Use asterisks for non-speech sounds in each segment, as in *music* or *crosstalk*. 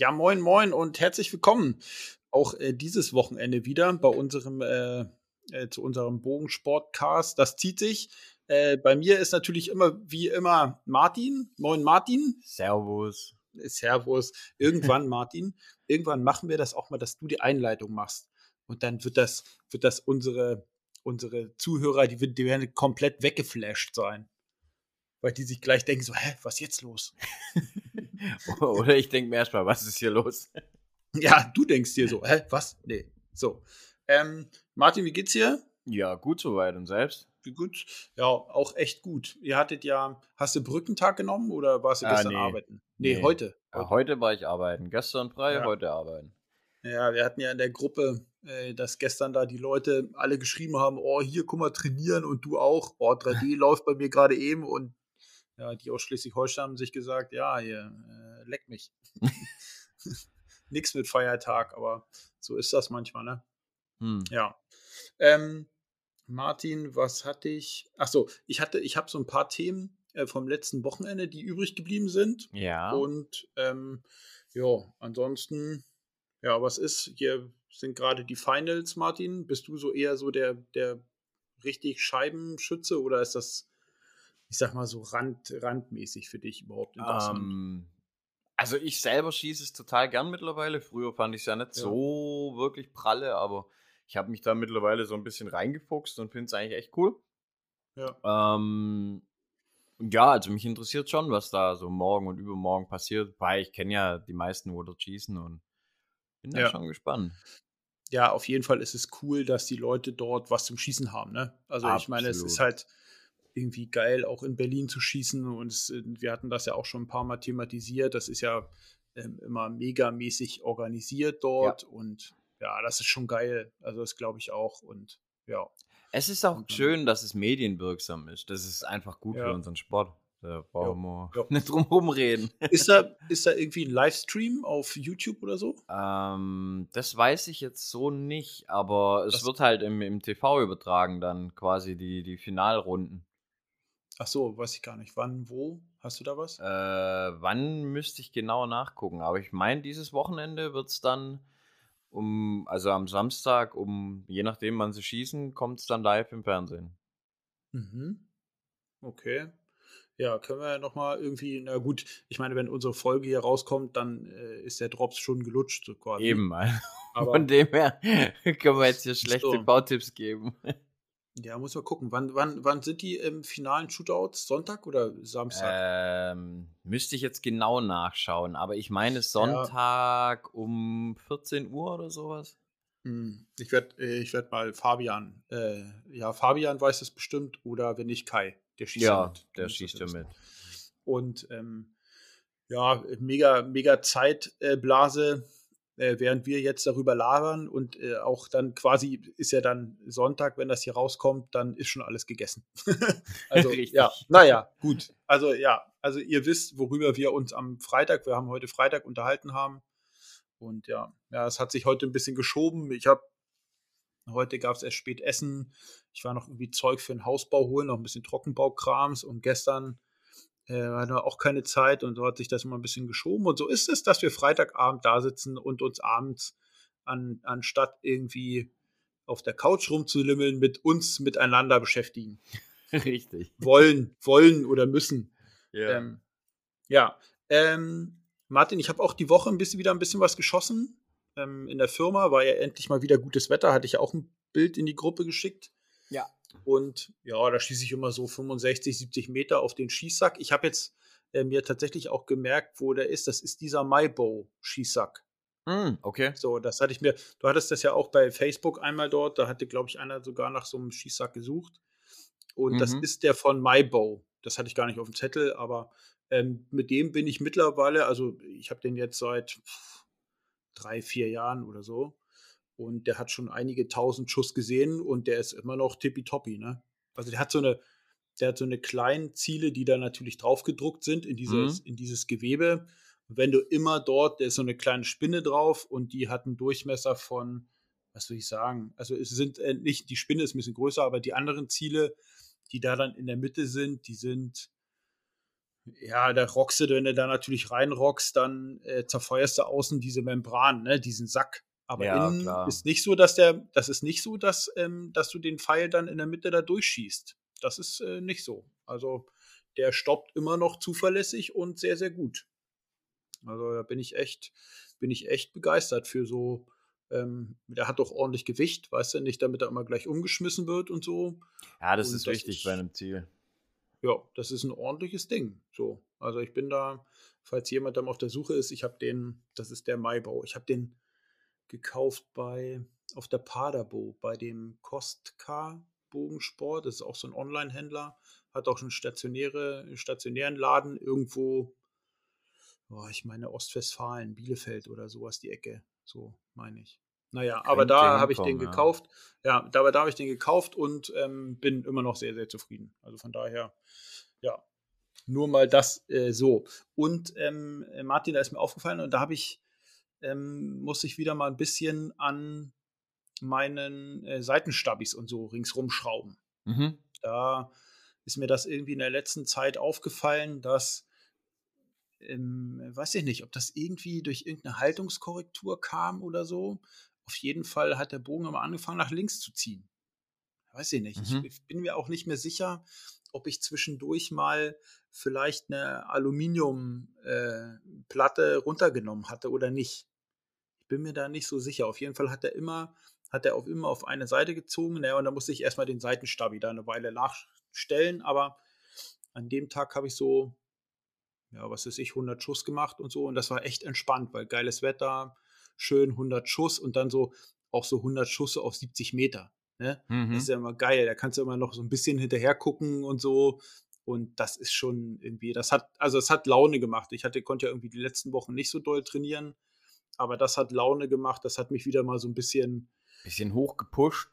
Ja, moin, moin und herzlich willkommen. Auch äh, dieses Wochenende wieder bei unserem äh, äh, zu unserem Bogensportcast. Das zieht sich. Äh, bei mir ist natürlich immer wie immer Martin. Moin, Martin. Servus. Servus. Irgendwann, *laughs* Martin. Irgendwann machen wir das auch mal, dass du die Einleitung machst. Und dann wird das, wird das unsere, unsere Zuhörer, die, die werden komplett weggeflasht sein. Weil die sich gleich denken: so, hä, was ist jetzt los? *laughs* *laughs* Oder ich denke mir erstmal, was ist hier los? Ja, du denkst dir so, hä, was? Nee. So. Ähm, Martin, wie geht's dir? Ja, gut soweit und selbst? Wie gut? Ja, auch echt gut. Ihr hattet ja, hast du Brückentag genommen oder warst du Ah, gestern nee. arbeiten? Nee, Nee. heute. Ja, heute war ich arbeiten. Gestern frei, Ja. heute arbeiten. Ja, wir hatten ja in der Gruppe, äh, dass gestern da die Leute alle geschrieben haben, oh, hier, guck mal, trainieren und du auch. Oh, 3D *laughs* läuft bei mir gerade eben und ja, die aus Schleswig-Holstein haben sich gesagt, ja, hier, äh, leck mich. *laughs* *laughs* Nix mit Feiertag, aber so ist das manchmal, ne? Hm. Ja. Ähm, Martin, was hatte ich? Ach so, ich hatte, ich habe so ein paar Themen äh, vom letzten Wochenende, die übrig geblieben sind. Ja. Und ähm, ja, ansonsten, ja, was ist? Hier sind gerade die Finals, Martin. Bist du so eher so der, der richtig Scheibenschütze oder ist das, ich sag mal, so rand, randmäßig für dich überhaupt interessant? ähm, also ich selber schieße es total gern mittlerweile. Früher fand ich es ja nicht Ja. so wirklich pralle, aber ich habe mich da mittlerweile so ein bisschen reingefuchst und finde es eigentlich echt cool. ja. Ähm, und ja, also mich interessiert schon, was da so morgen und übermorgen passiert, weil ich kenne ja die meisten, wo dort schießen und bin da Ja. schon gespannt. ja, auf jeden Fall ist es cool, dass die Leute dort was zum Schießen haben. Ne? Also ich meine, es ist Absolut. halt irgendwie geil, auch in Berlin zu schießen. Und es, äh, wir hatten das ja auch schon ein paar Mal thematisiert. Das ist ja ähm, immer megamäßig organisiert dort. Und ja, das ist schon geil. Also das glaube ich auch. Und ja. Es ist auch Und schön, dass es medienwirksam ist. Das ist einfach gut Ja. für unseren Sport. Da brauchen wir Ja. *laughs* nicht drum rumreden. Ist da, ist da irgendwie ein Livestream auf YouTube oder so? ähm, das weiß ich jetzt so nicht, aber es Das- wird halt im, im TV übertragen, dann quasi die, die Finalrunden. Ach so, weiß ich gar nicht. Wann, wo? Hast du da was? Äh, wann müsste ich genau nachgucken? Aber ich meine, dieses Wochenende wird es dann um, also am Samstag, um, je nachdem, wann sie schießen, kommt es dann live im Fernsehen. Mhm. Okay. Ja, können wir ja nochmal irgendwie, na gut, ich meine, wenn unsere Folge hier rauskommt, dann äh, ist der Drops schon gelutscht, so quasi. Eben, also Aber von dem her *laughs* können wir jetzt hier schlechte so. Bautipps geben. Ja, muss man gucken. Wann, wann, wann sind die im finalen Shootouts? Sonntag oder Samstag? Ähm, müsste ich jetzt genau nachschauen, aber ich meine Sonntag um 14 Uhr oder sowas. Hm, Ich werde äh, ich werd mal Fabian, äh, ja, Fabian weiß es bestimmt oder wenn nicht Kai, der schießt ja, Ja, mit. der schießt ja mit. Und ähm, ja, mega, mega Zeitblase, äh, während wir jetzt darüber labern und äh, auch dann quasi ist ja dann Sonntag, wenn das hier rauskommt, dann ist schon alles gegessen. *laughs* also Richtig. ja, naja, gut. Also ja, also ihr wisst, worüber wir uns am Freitag, wir haben heute Freitag unterhalten haben. Und ja, ja, es hat sich heute ein bisschen geschoben. Ich habe Heute gab es erst spät Essen. Ich war noch irgendwie Zeug für den Hausbau holen, noch ein bisschen Trockenbaukrams. Und gestern äh, hatten wir auch keine Zeit und so hat sich das immer ein bisschen geschoben. Und so ist es, dass wir Freitagabend da sitzen und uns abends an, anstatt irgendwie auf der Couch rumzulimmeln, mit uns miteinander beschäftigen. *laughs* Richtig. Wollen, wollen oder müssen. Ja. Ähm, ja. Ähm, Martin, ich habe auch die Woche ein bisschen wieder ein bisschen was geschossen. Ähm, in der Firma war ja endlich mal wieder gutes Wetter, hatte ich ja auch ein Bild in die Gruppe geschickt. ja. Und ja, da schieße ich immer so 65, 70 Meter auf den Schießsack. Ich habe jetzt äh, mir tatsächlich auch gemerkt, wo der ist. Das ist dieser MyBow-Schießsack. Hm, okay. So, das hatte ich mir, du hattest das ja auch bei Facebook einmal dort, da hatte, glaube ich, einer sogar nach so einem Schießsack gesucht. Und das Mhm. ist der von MyBow. Das hatte ich gar nicht auf dem Zettel, aber ähm, mit dem bin ich mittlerweile, also ich habe den jetzt seit drei, vier Jahren oder so. Und der hat schon einige tausend Schuss gesehen und der ist immer noch tippitoppi, ne? Also der hat so eine, der hat so eine kleinen Ziele, die da natürlich drauf gedruckt sind in dieses, Mhm. in dieses Gewebe. Und wenn du immer dort, da ist so eine kleine Spinne drauf und die hat einen Durchmesser von, was will ich sagen? Also es sind äh, nicht, die Spinne ist ein bisschen größer, aber die anderen Ziele, die da dann in der Mitte sind, die sind, Ja, da rockst du, wenn du da natürlich reinrockst, dann äh, zerfeuerst du außen diese Membran, ne, diesen Sack. Aber Ja, innen klar. ist nicht so, dass der, das ist nicht so, dass, ähm, dass du den Pfeil dann in der Mitte da durchschießt. Das ist äh, nicht so. Also der stoppt immer noch zuverlässig und sehr, sehr gut. Also da bin ich echt, bin ich echt begeistert für so. Ähm, der hat doch ordentlich Gewicht, weißt du, nicht damit er immer gleich umgeschmissen wird und so. Ja, das Und ist das wichtig ist- bei einem Ziel. Ja, das ist ein ordentliches Ding. So, also ich bin da, falls jemand dann auf der Suche ist, ich habe den, das ist der Maibau, ich habe den gekauft bei auf der Paderbo, bei dem Kostka Bogensport. Das ist auch so ein Online-Händler, hat auch schon stationäre, stationären Laden irgendwo, oh, ich meine Ostwestfalen, Bielefeld oder sowas die Ecke. So meine ich. Naja, aber Könnte da habe ich den hinkommen, ja. gekauft. Ja, da, da habe ich den gekauft und ähm, bin immer noch sehr, sehr zufrieden. Also von daher, ja, nur mal das äh, so. Und ähm, äh, Martin, da ist mir aufgefallen und da habe ich, ähm, muss ich wieder mal ein bisschen an meinen äh, Seitenstabis und so ringsrum schrauben. Mhm. Da ist mir das irgendwie in der letzten Zeit aufgefallen, dass, ähm, weiß ich nicht, ob das irgendwie durch irgendeine Haltungskorrektur kam oder so. Auf jeden Fall hat der Bogen immer angefangen, nach links zu ziehen. Weiß ich nicht. Mhm. Ich, ich bin mir auch nicht mehr sicher, ob ich zwischendurch mal vielleicht eine Aluminiumplatte äh, runtergenommen hatte oder nicht. Bin mir da nicht so sicher. Auf jeden Fall hat er immer, hat er auf immer auf eine Seite gezogen. Naja, und da musste ich erstmal den Seitenstabi da eine Weile nachstellen. Aber an dem Tag habe ich so, ja, was weiß ich, 100 Schuss gemacht und so. Und das war echt entspannt, weil geiles Wetter, schön 100 Schuss und dann so auch so 100 Schüsse auf 70 Meter. Ne? Mhm. Das ist ja immer geil. Da kannst du immer noch so ein bisschen hinterher gucken und so. Und das ist schon irgendwie, das hat, also es hat Laune gemacht. Ich hatte, konnte ja irgendwie die letzten Wochen nicht so doll trainieren, aber das hat Laune gemacht. Das hat mich wieder mal so ein bisschen, Bisschen hochgepusht.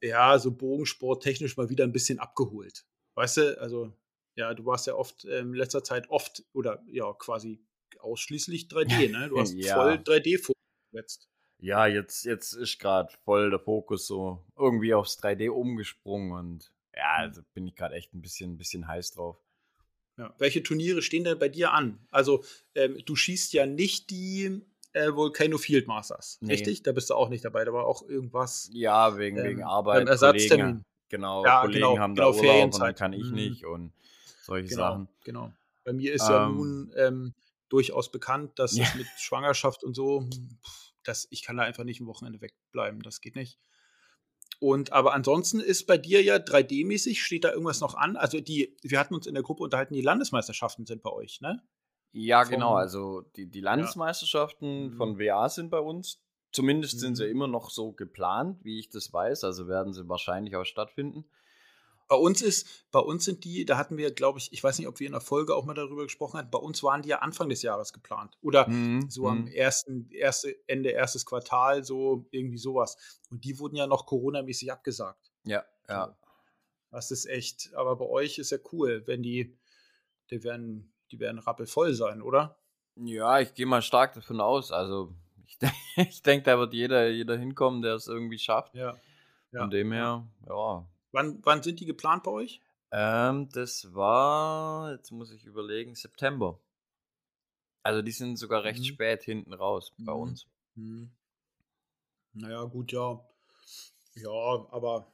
ja, so Bogensport technisch mal wieder ein bisschen abgeholt. Weißt du, also, ja, du warst ja oft äh, in letzter Zeit oft oder ja, quasi ausschließlich 3D, ne? Du hast *laughs* Ja. voll 3D vorgesetzt. Ja, jetzt, jetzt ist gerade voll der Fokus so irgendwie aufs 3D umgesprungen und ja, also bin ich gerade echt ein bisschen, ein bisschen heiß drauf. Ja. Welche Turniere stehen denn bei dir an? Also, ähm, du schießt ja nicht die äh, Volcano Field Masters, Nee. richtig? Da bist du auch nicht dabei. Da war auch irgendwas. Ja, wegen, Ähm, wegen Arbeit. Ersatztermin. Kollegen, genau, Ja, Kollegen genau, haben genau, da Urlaub und dann Ferienzeit. kann ich Mhm. nicht und solche Genau, Sachen. genau. Bei mir ist ja Ähm. nun ähm, durchaus bekannt, dass Ja. es mit Schwangerschaft und so, pff, das, ich kann da einfach nicht ein Wochenende wegbleiben. Das geht nicht. Und aber ansonsten ist bei dir ja 3D-mäßig, steht da irgendwas noch an? Also die, wir hatten uns in der Gruppe unterhalten, die Landesmeisterschaften sind bei euch, ne? Ja, genau. Vom- Also die, die Landesmeisterschaften Mhm. von WA sind bei uns. Zumindest sind sie Mhm. immer noch so geplant, wie ich das weiß. Also werden sie wahrscheinlich auch stattfinden. Bei uns ist, bei uns sind die, da hatten wir, glaube ich, ich weiß nicht, ob wir in der Folge auch mal darüber gesprochen hatten, bei uns waren die ja Anfang des Jahres geplant. Oder Mhm, so am mhm. ersten, erste, Ende erstes Quartal, so irgendwie sowas. Und die wurden ja noch Corona-mäßig abgesagt. Ja, ja. Das ist echt, aber bei euch ist ja cool, wenn die, die werden, die werden rappelvoll sein, oder? Ja, ich gehe mal stark davon aus. Also *laughs* ich, de ich denke, da wird jeder, jeder hinkommen, der es irgendwie schafft. Ja. Von dem her, ja. Wann, wann sind die geplant bei euch? Ähm, das war, jetzt muss ich überlegen, September. Also die sind sogar recht Mhm. spät hinten raus bei Mhm. uns. Hm. Naja, gut, ja. Ja, aber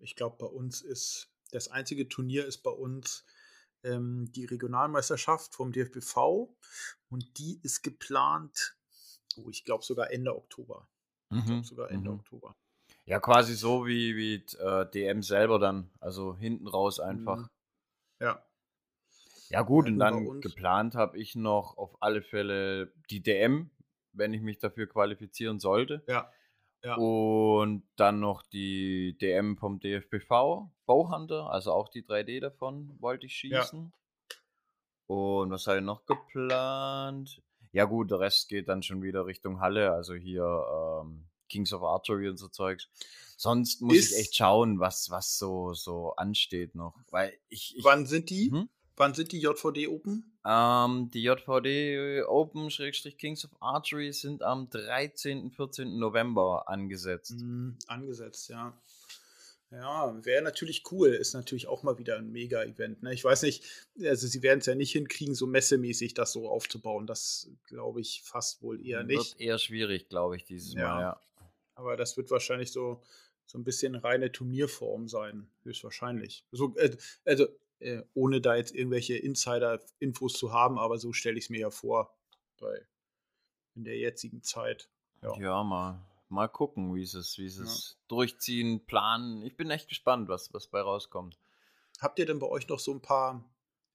ich glaube, bei uns ist das einzige Turnier ist bei uns ähm, die Regionalmeisterschaft vom DFBV und die ist geplant, oh, ich glaube sogar Ende Oktober. Ich glaube sogar Ende mhm. Oktober. Ja, quasi so wie, wie äh, DM selber dann. Also hinten raus einfach. Mhm. Ja. Ja, gut, Ja, und dann geplant habe ich noch auf alle Fälle die DM, wenn ich mich dafür qualifizieren sollte. Ja. Ja. Und dann noch die DM vom DFBV, Bauhunter, also auch die 3D davon wollte ich Ja. schießen. Und was habe ich noch geplant? Ja, gut, der Rest geht dann schon wieder Richtung Halle, also hier ähm, Kings of Archery und so Zeugs. Sonst muss Ist- ich echt schauen, was, was so, so ansteht noch. Weil ich. ich Wann sind die? Mhm. Wann sind die JVD Open? ähm, die JVD Open Schrägstrich Kings of Archery sind am 13. 14. November angesetzt. Mhm, angesetzt, ja. Ja, wäre natürlich cool. Ist natürlich auch mal wieder ein Mega-Event. Ne? Ich weiß nicht, also sie werden es ja nicht hinkriegen, so messemäßig das so aufzubauen. Das glaube ich fast wohl eher nicht. Wird eher schwierig, glaube ich, dieses ja. Mal, ja. Aber das wird wahrscheinlich so, so ein bisschen reine Turnierform sein, höchstwahrscheinlich. So, äh, also, äh, ohne da jetzt irgendwelche Insider-Infos zu haben, aber so stelle ich es mir ja vor, bei in der jetzigen Zeit. Ja, ja mal mal gucken, wie es, wie sie es ja. durchziehen, planen. Ich bin echt gespannt, was, was bei rauskommt. Habt ihr denn bei euch noch so ein paar,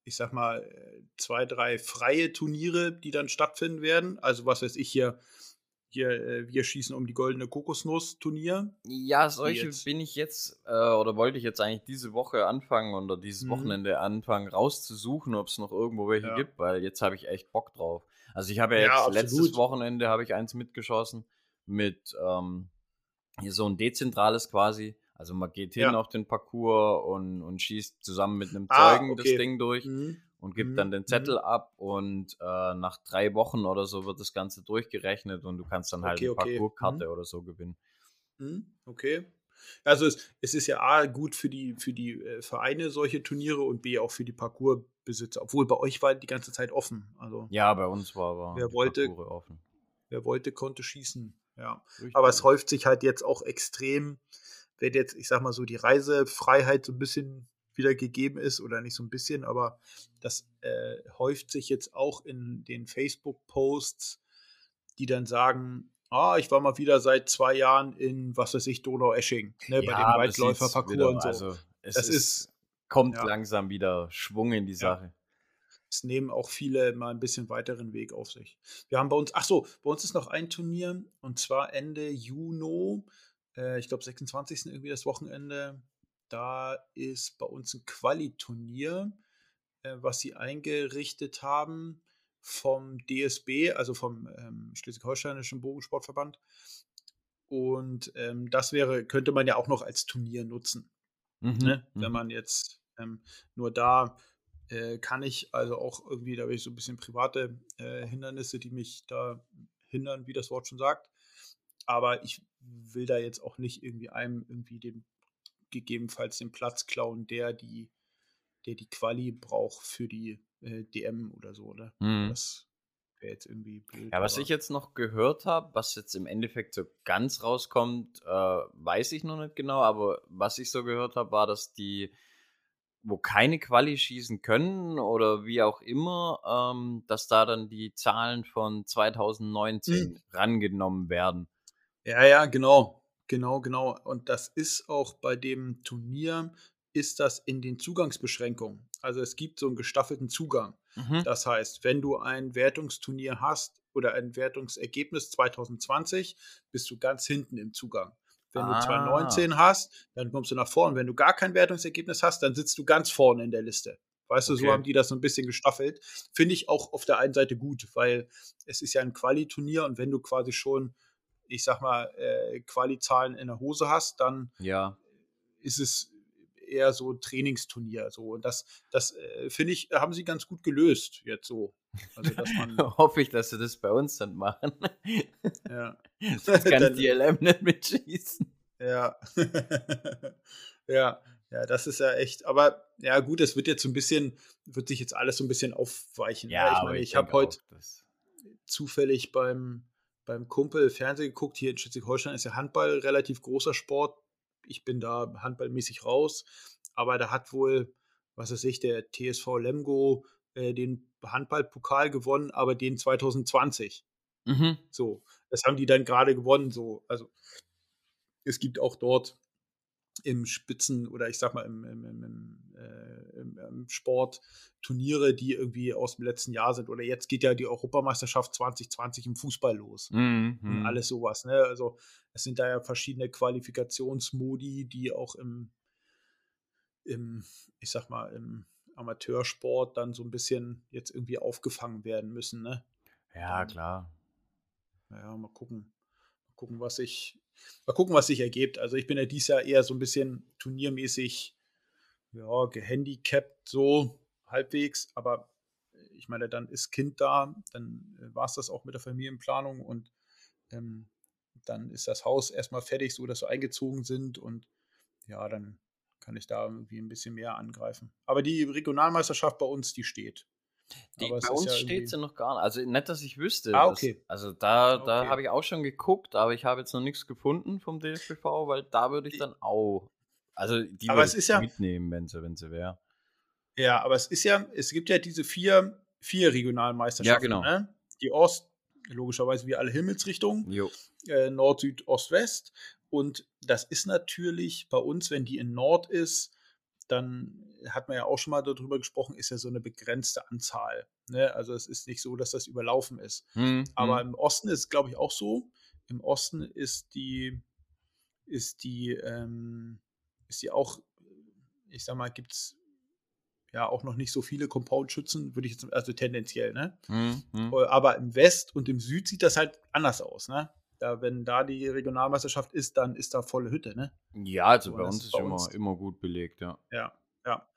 ich sag mal, äh, zwei, drei freie Turniere, die dann stattfinden werden? Also, was weiß ich hier, hier, äh, wir schießen um die goldene Kokosnuss-Turnier. Ja, solche bin ich jetzt, äh, oder wollte ich jetzt eigentlich diese Woche anfangen oder dieses mhm. Wochenende anfangen, rauszusuchen, ob es noch irgendwo welche ja. gibt, weil jetzt habe ich echt Bock drauf. Also ich habe ja jetzt ja, letztes Wochenende habe ich eins mitgeschossen mit ähm, hier so ein dezentrales quasi. Also man geht hin ja. auf den Parcours und, und schießt zusammen mit einem ah, Zeugen ah, okay. das Ding durch mhm. Und gibt mhm. dann den Zettel mhm. ab und äh, nach drei Wochen oder so wird das Ganze durchgerechnet und du kannst dann halt okay, eine okay. Parcourskarte mhm. oder so gewinnen. Mhm. Okay. Also es, es, ist ja A gut für die, für die äh, Vereine solche Turniere und B auch für die Parcoursbesitzer. Obwohl bei euch war die ganze Zeit offen. Also ja, bei uns war, war wer wollte, offen. Wer wollte, konnte schießen. Ja. Richtig. Aber es häuft sich halt jetzt auch extrem, wenn jetzt, ich sag mal so, die Reisefreiheit so ein bisschen wieder gegeben ist oder nicht so ein bisschen, aber das äh, häuft sich jetzt auch in den Facebook-Posts, die dann sagen, ah, ich war mal wieder seit zwei Jahren in, was weiß ich, Donau-Esching, ne, ja, bei dem Weitläuferparcours und so. Also, es das ist, kommt ja. langsam wieder Schwung in die Sache es nehmen auch viele mal ein bisschen weiteren Weg auf sich. Wir haben bei uns, ach so, bei uns ist noch ein Turnier und zwar Ende Juni, äh, ich glaube 26. irgendwie das Wochenende. Da ist bei uns ein Quali-Turnier, äh, was sie eingerichtet haben vom DSB, also vom ähm, Schleswig-Holsteinischen Bogensportverband. Und ähm, das wäre, könnte man ja auch noch als Turnier nutzen. Mhm, ne? Wenn mhm. man jetzt ähm, nur da äh, kann ich also auch irgendwie, da habe ich so ein bisschen private äh, Hindernisse, die mich da hindern, wie das Wort schon sagt. Aber ich will da jetzt auch nicht irgendwie einem irgendwie den gegebenenfalls den Platz klauen, der die, der die Quali braucht für die äh, DM oder so, oder? Mhm. Das wäre jetzt irgendwie blöd. Ja, was ich jetzt noch gehört habe, was jetzt im Endeffekt so ganz rauskommt, äh, weiß ich noch nicht genau, aber was ich so gehört habe, war, dass die wo keine Quali schießen können oder wie auch immer, ähm, dass da dann die Zahlen von 2019 mhm. rangenommen werden. Ja, ja, genau. Genau, genau. Und das ist auch bei dem Turnier, ist das in den Zugangsbeschränkungen. Also es gibt so einen gestaffelten Zugang. Mhm. Das heißt, wenn du ein Wertungsturnier hast oder ein Wertungsergebnis 2020, bist du ganz hinten im Zugang. Wenn ah. du 2019 hast, dann kommst du nach vorne. Wenn du gar kein Wertungsergebnis hast, dann sitzt du ganz vorne in der Liste. Weißt okay. du, so haben die das so ein bisschen gestaffelt. Finde ich auch auf der einen Seite gut, weil es ist ja ein Quali-Turnier und wenn du quasi schon, ich sag mal, äh, Quali-Zahlen in der Hose hast, dann ja. ist es eher so Trainingsturnier. So. Und das, das äh, finde ich, haben sie ganz gut gelöst jetzt so. Also, dass man *laughs* Hoffe ich, dass sie das bei uns dann machen. Ja. *laughs* Sonst kann dann, die LM nicht mitschießen. Ja. *laughs* ja. Ja, das ist ja echt, aber ja gut, es wird jetzt so ein bisschen, wird sich jetzt alles so ein bisschen aufweichen. Ja, ich meine, ich, ich habe heute zufällig beim, beim Kumpel Fernsehen geguckt, hier in Schleswig-Holstein ist ja Handball relativ großer Sport, ich bin da handballmäßig raus. Aber da hat wohl, was weiß ich, der TSV Lemgo äh, den Handballpokal gewonnen, aber den 2020. Mhm. So, das haben die dann gerade gewonnen. So, also es gibt auch dort im Spitzen oder ich sag mal im, im, im, äh, im, Sport Turniere, die irgendwie aus dem letzten Jahr sind. Oder jetzt geht ja die Europameisterschaft 2020 im Fußball los. Mhm. Und mhm. alles sowas. Ne? Also es sind da ja verschiedene Qualifikationsmodi, die auch im, im, ich sag mal, im Amateursport dann so ein bisschen jetzt irgendwie aufgefangen werden müssen. Ne? Ja, klar. Naja, mal gucken. Mal gucken, was ich Mal gucken, was sich ergibt. Also ich bin ja dieses Jahr eher so ein bisschen turniermäßig ja, gehandicapt, so halbwegs. Aber ich meine, dann ist Kind da, dann äh, war es das auch mit der Familienplanung und ähm, dann ist das Haus erstmal fertig, so dass wir eingezogen sind und ja, dann kann ich da irgendwie ein bisschen mehr angreifen. Aber die Regionalmeisterschaft bei uns, die steht. Die, bei uns ja steht sie noch gar nicht. Also nicht, dass ich wüsste. Ah, okay. Das, also da, da okay. habe ich auch schon geguckt, aber ich habe jetzt noch nichts gefunden vom DFBV, weil da würde ich dann auch. Also die aber es ist ja, mitnehmen, wenn sie, wenn sie wäre. Ja, aber es ist ja, es gibt ja diese vier, vier Regionalmeisterschaften. Ja, genau. Ne? Die Ost, logischerweise wie alle Himmelsrichtungen. Äh, Nord, Süd, Ost, West. Und das ist natürlich bei uns, wenn die in Nord ist, dann hat man ja auch schon mal darüber gesprochen, ist ja so eine begrenzte Anzahl. Ne? Also es ist nicht so, dass das überlaufen ist. Mhm. Aber hm. im Osten ist es, glaube ich, auch so. Im Osten ist die, ist die, ähm, ist die auch, ich sag mal, gibt es ja auch noch nicht so viele Compound-Schützen, würde ich jetzt, also tendenziell, ne? Mhm. Aber im West und im Süd sieht das halt anders aus, ne? Da, wenn da die Regionalmeisterschaft ist, dann ist da volle Hütte, ne? Ja, also bei uns ist bei immer, immer gut belegt, ja. Ja, ja.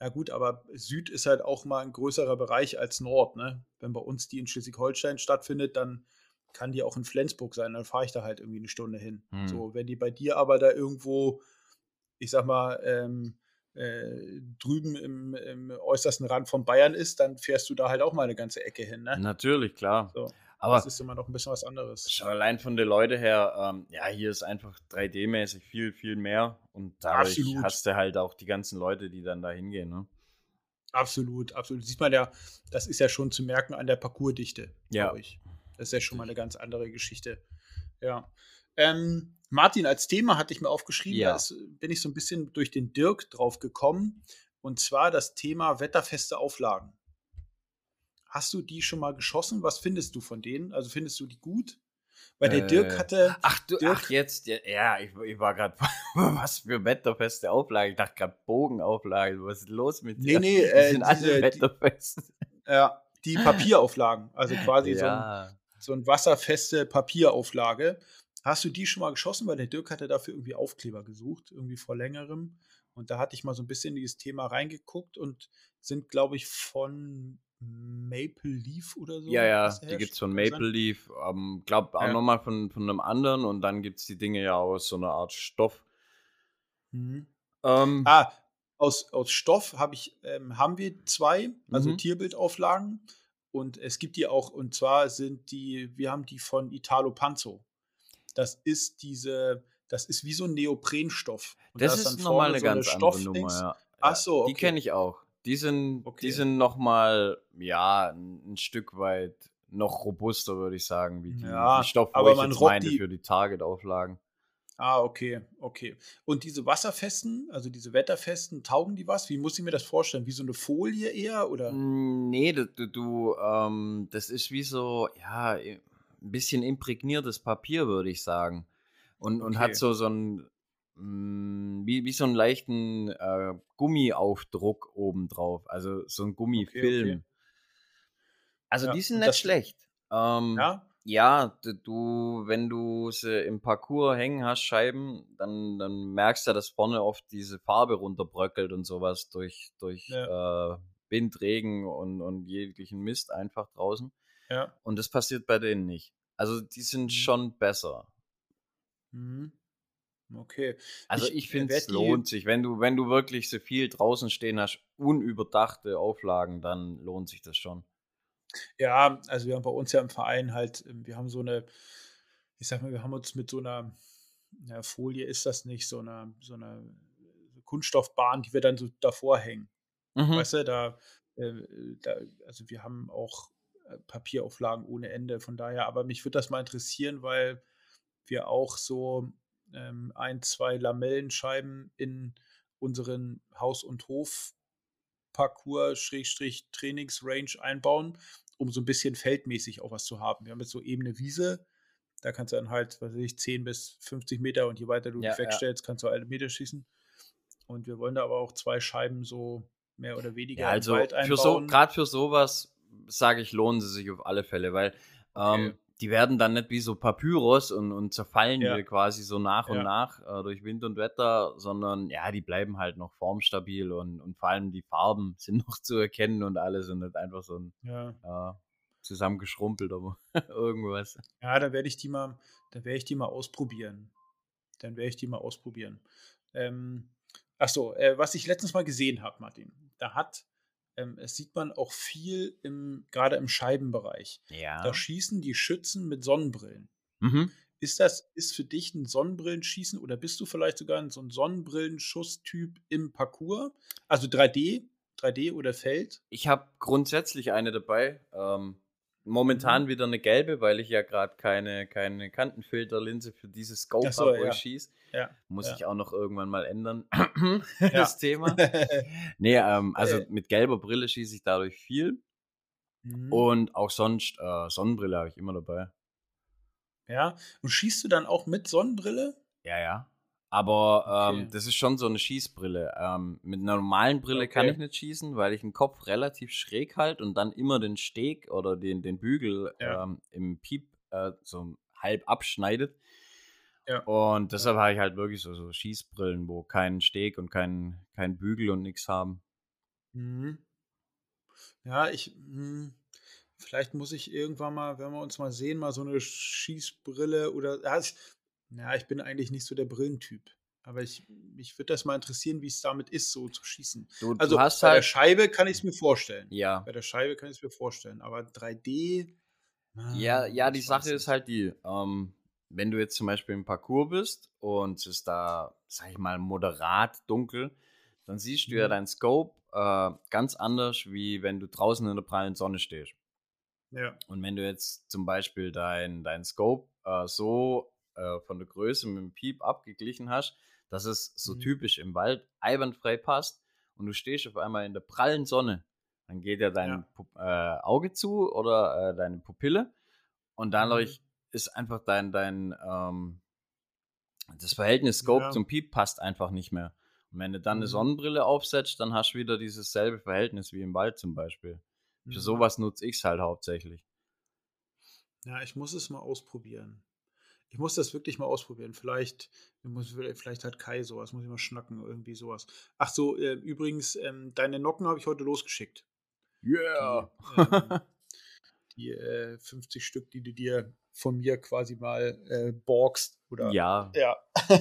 Ja gut, aber Süd ist halt auch mal ein größerer Bereich als Nord, ne? Wenn bei uns die in Schleswig-Holstein stattfindet, dann kann die auch in Flensburg sein, dann fahre ich da halt irgendwie eine Stunde hin. Hm. So, wenn die bei dir aber da irgendwo, ich sag mal, ähm, äh, drüben im, im, äußersten Rand von Bayern ist, dann fährst du da halt auch mal eine ganze Ecke hin, ne? Natürlich, klar. So. Aber das ist immer noch ein bisschen was anderes. Schon allein von den Leuten her, ähm, ja, hier ist einfach 3D-mäßig viel, viel mehr. Und dadurch absolut. hast du halt auch die ganzen Leute, die dann da hingehen, ne? Absolut, absolut. Sieht man ja, das ist ja schon zu merken an der Parcoursdichte, ja. ich. Das ist ja schon mal eine ganz andere Geschichte. Ja. Ähm, Martin, als Thema hatte ich mir aufgeschrieben, ja. da bin ich so ein bisschen durch den Dirk drauf gekommen. Und zwar das Thema wetterfeste Auflagen. Hast du die schon mal geschossen? Was findest du von denen? Also findest du die gut? Weil der äh, Dirk hatte. Ach, du, Dirk, ach jetzt, ja, ich, ich war gerade, *laughs* was für wetterfeste Auflage. Ich dachte gerade Bogenauflage. Was ist los mit dir? Nee, *laughs* nee, äh, sind alle wetterfest. Die, ja, die Papierauflagen. Also *laughs* quasi ja. so, ein, so ein wasserfeste Papierauflage. Hast du die schon mal geschossen? Weil der Dirk hatte dafür irgendwie Aufkleber gesucht, irgendwie vor längerem. Und da hatte ich mal so ein bisschen in dieses Thema reingeguckt und sind, glaube ich, von Maple Leaf oder so. Ja, ja, die gibt es von Maple Leaf. Ähm, glaub auch ja. nochmal von, von einem anderen und dann gibt es die Dinge ja aus so einer Art Stoff. Mhm. Ähm, ah, aus, aus Stoff hab ich, ähm, haben wir zwei, also mhm. Tierbildauflagen. Und es gibt die auch, und zwar sind die, wir haben die von Italo Panzo. Das ist diese, das ist wie so ein Neoprenstoff. Und das ist nochmal eine so ganz eine andere Nummer, ja. Ach so, okay. Die kenne ich auch. Die sind, okay. die sind nochmal, ja, ein Stück weit noch robuster, würde ich sagen, wie die, ja, die Stoffe, aber ich man jetzt meinte die... für die Target-Auflagen. Ah, okay, okay. Und diese wasserfesten, also diese wetterfesten, taugen die was? Wie muss ich mir das vorstellen? Wie so eine Folie eher? Oder? Hm, nee, du, du ähm, das ist wie so, ja, ein bisschen imprägniertes Papier, würde ich sagen. Und, und hat so, so ein, wie, wie so einen leichten äh, Gummiaufdruck obendrauf. Also so ein Gummifilm. Okay, okay. Also ja, die sind nicht schlecht. Ähm, ja? Ja, du, wenn du sie im Parcours hängen hast, Scheiben, dann, dann merkst du, dass vorne oft diese Farbe runterbröckelt und sowas durch, durch ja. äh, Wind, Regen und, und jeglichen Mist einfach draußen. Ja. Und das passiert bei denen nicht. Also die sind mhm. schon besser. Mhm. Okay. Also ich, ich finde, es lohnt sich. Wenn du, wenn du wirklich so viel draußen stehen hast, unüberdachte Auflagen, dann lohnt sich das schon. Ja, also wir haben bei uns ja im Verein halt, ähm, wir haben so eine, ich sag mal, wir haben uns mit so einer, ja, Folie ist das nicht, so einer, so einer Kunststoffbahn, die wir dann so davor hängen. Mhm. Weißt du, da, äh, da, also wir haben auch äh, Papierauflagen ohne Ende, von daher, aber mich würde das mal interessieren, weil wir auch so ähm, ein, zwei Lamellenscheiben in unseren Haus- und Hof-Parcours, Schrägstrich Trainingsrange einbauen, um so ein bisschen feldmäßig auch was zu haben. Wir haben jetzt so ebene Wiese, da kannst du dann halt, was weiß ich, 10 bis 50 Meter und je weiter du ja, dich wegstellst, ja. kannst du eine Meter schießen. Und wir wollen da aber auch zwei Scheiben so mehr oder weniger ja, also Wald einbauen. Für so, gerade für sowas, sage ich, lohnen sie sich auf alle Fälle, weil okay. ähm, die werden dann nicht wie so Papyrus und, und zerfallen ja. quasi so nach und ja. nach äh, durch Wind und Wetter, sondern ja, die bleiben halt noch formstabil und, und vor allem die Farben *laughs* sind noch zu erkennen und alles und nicht einfach so ein ja. äh, zusammengeschrumpelt aber *laughs* irgendwas. Ja, dann werde ich die mal, dann werde ich die mal ausprobieren. Dann werde ich die mal ausprobieren. Ähm, achso, äh, was ich letztens mal gesehen habe, Martin, da hat, ähm, es sieht man auch viel im, gerade im Scheibenbereich. Ja. Da schießen die Schützen mit Sonnenbrillen. Mhm. Ist das, ist für dich ein Sonnenbrillenschießen oder bist du vielleicht sogar so ein Sonnenbrillenschuss-Typ im Parcours? Also 3D, 3D oder Feld? Ich habe grundsätzlich eine dabei. Ähm, momentan mhm. wieder eine gelbe, weil ich ja gerade keine, keine Kantenfilterlinse für dieses Scope habe, wo ja. schieße. Ja. Muss ja. ich auch noch irgendwann mal ändern, *clears throat* das Thema. *laughs* nee, ähm, also äh. mit gelber Brille schieße ich dadurch viel. Mhm. Und auch sonst, äh, Sonnenbrille habe ich immer dabei. Ja, und schießt du dann auch mit Sonnenbrille? Ja, ja. Aber ähm, okay. das ist schon so eine Schießbrille. Ähm, mit einer normalen Brille okay. kann ich nicht schießen, weil ich den Kopf relativ schräg halte und dann immer den Steg oder den, den Bügel ja. ähm, im Piep äh, so halb abschneidet. Ja. Und deshalb ja. habe ich halt wirklich so, so Schießbrillen, wo keinen Steg und keinen kein Bügel und nichts haben. Mhm. Ja, ich. Mh. Hm, vielleicht muss ich irgendwann mal, wenn wir uns mal sehen, mal so eine Schießbrille oder. Ja, ich, ja, ich bin eigentlich nicht so der Brillentyp. Aber ich, mich würde das mal interessieren, wie es damit ist, so zu schießen. Du, also du bei halt der Scheibe kann ich es mir vorstellen. Ja. Bei der Scheibe kann ich es mir vorstellen. Aber 3D. ja, ja, die Sache ist halt die, ähm, wenn du jetzt zum Beispiel im Parcours bist und es ist da, sag ich mal, moderat dunkel, dann siehst du mhm. ja dein Scope äh, ganz anders, wie wenn du draußen in der prallen Sonne stehst. Ja. Und wenn du jetzt zum Beispiel dein, dein Scope äh, so äh, von der Größe mit dem Piep abgeglichen hast, dass es so mhm. typisch im Wald einwandfrei passt und du stehst auf einmal in der prallen Sonne, dann geht ja dein ja. Äh, Auge zu oder äh, deine Pupille und dadurch mhm. Ist einfach dein, dein ähm, das Verhältnis Scope ja. zum Piep passt einfach nicht mehr. Und wenn du dann eine mhm. Sonnenbrille aufsetzt, dann hast du wieder dieses selbe Verhältnis wie im Wald zum Beispiel. Für mhm. sowas nutze ich es halt hauptsächlich. Ja, ich muss es mal ausprobieren. Ich muss das wirklich mal ausprobieren. Vielleicht, vielleicht hat Kai sowas, muss ich mal schnacken, irgendwie sowas. Ach so, äh, übrigens, ähm, deine Nocken habe ich heute losgeschickt. Yeah! Die, ähm, *laughs* die äh, 50 Stück, die du dir von mir quasi mal äh, borgst. Oder, ja. Ja. *laughs*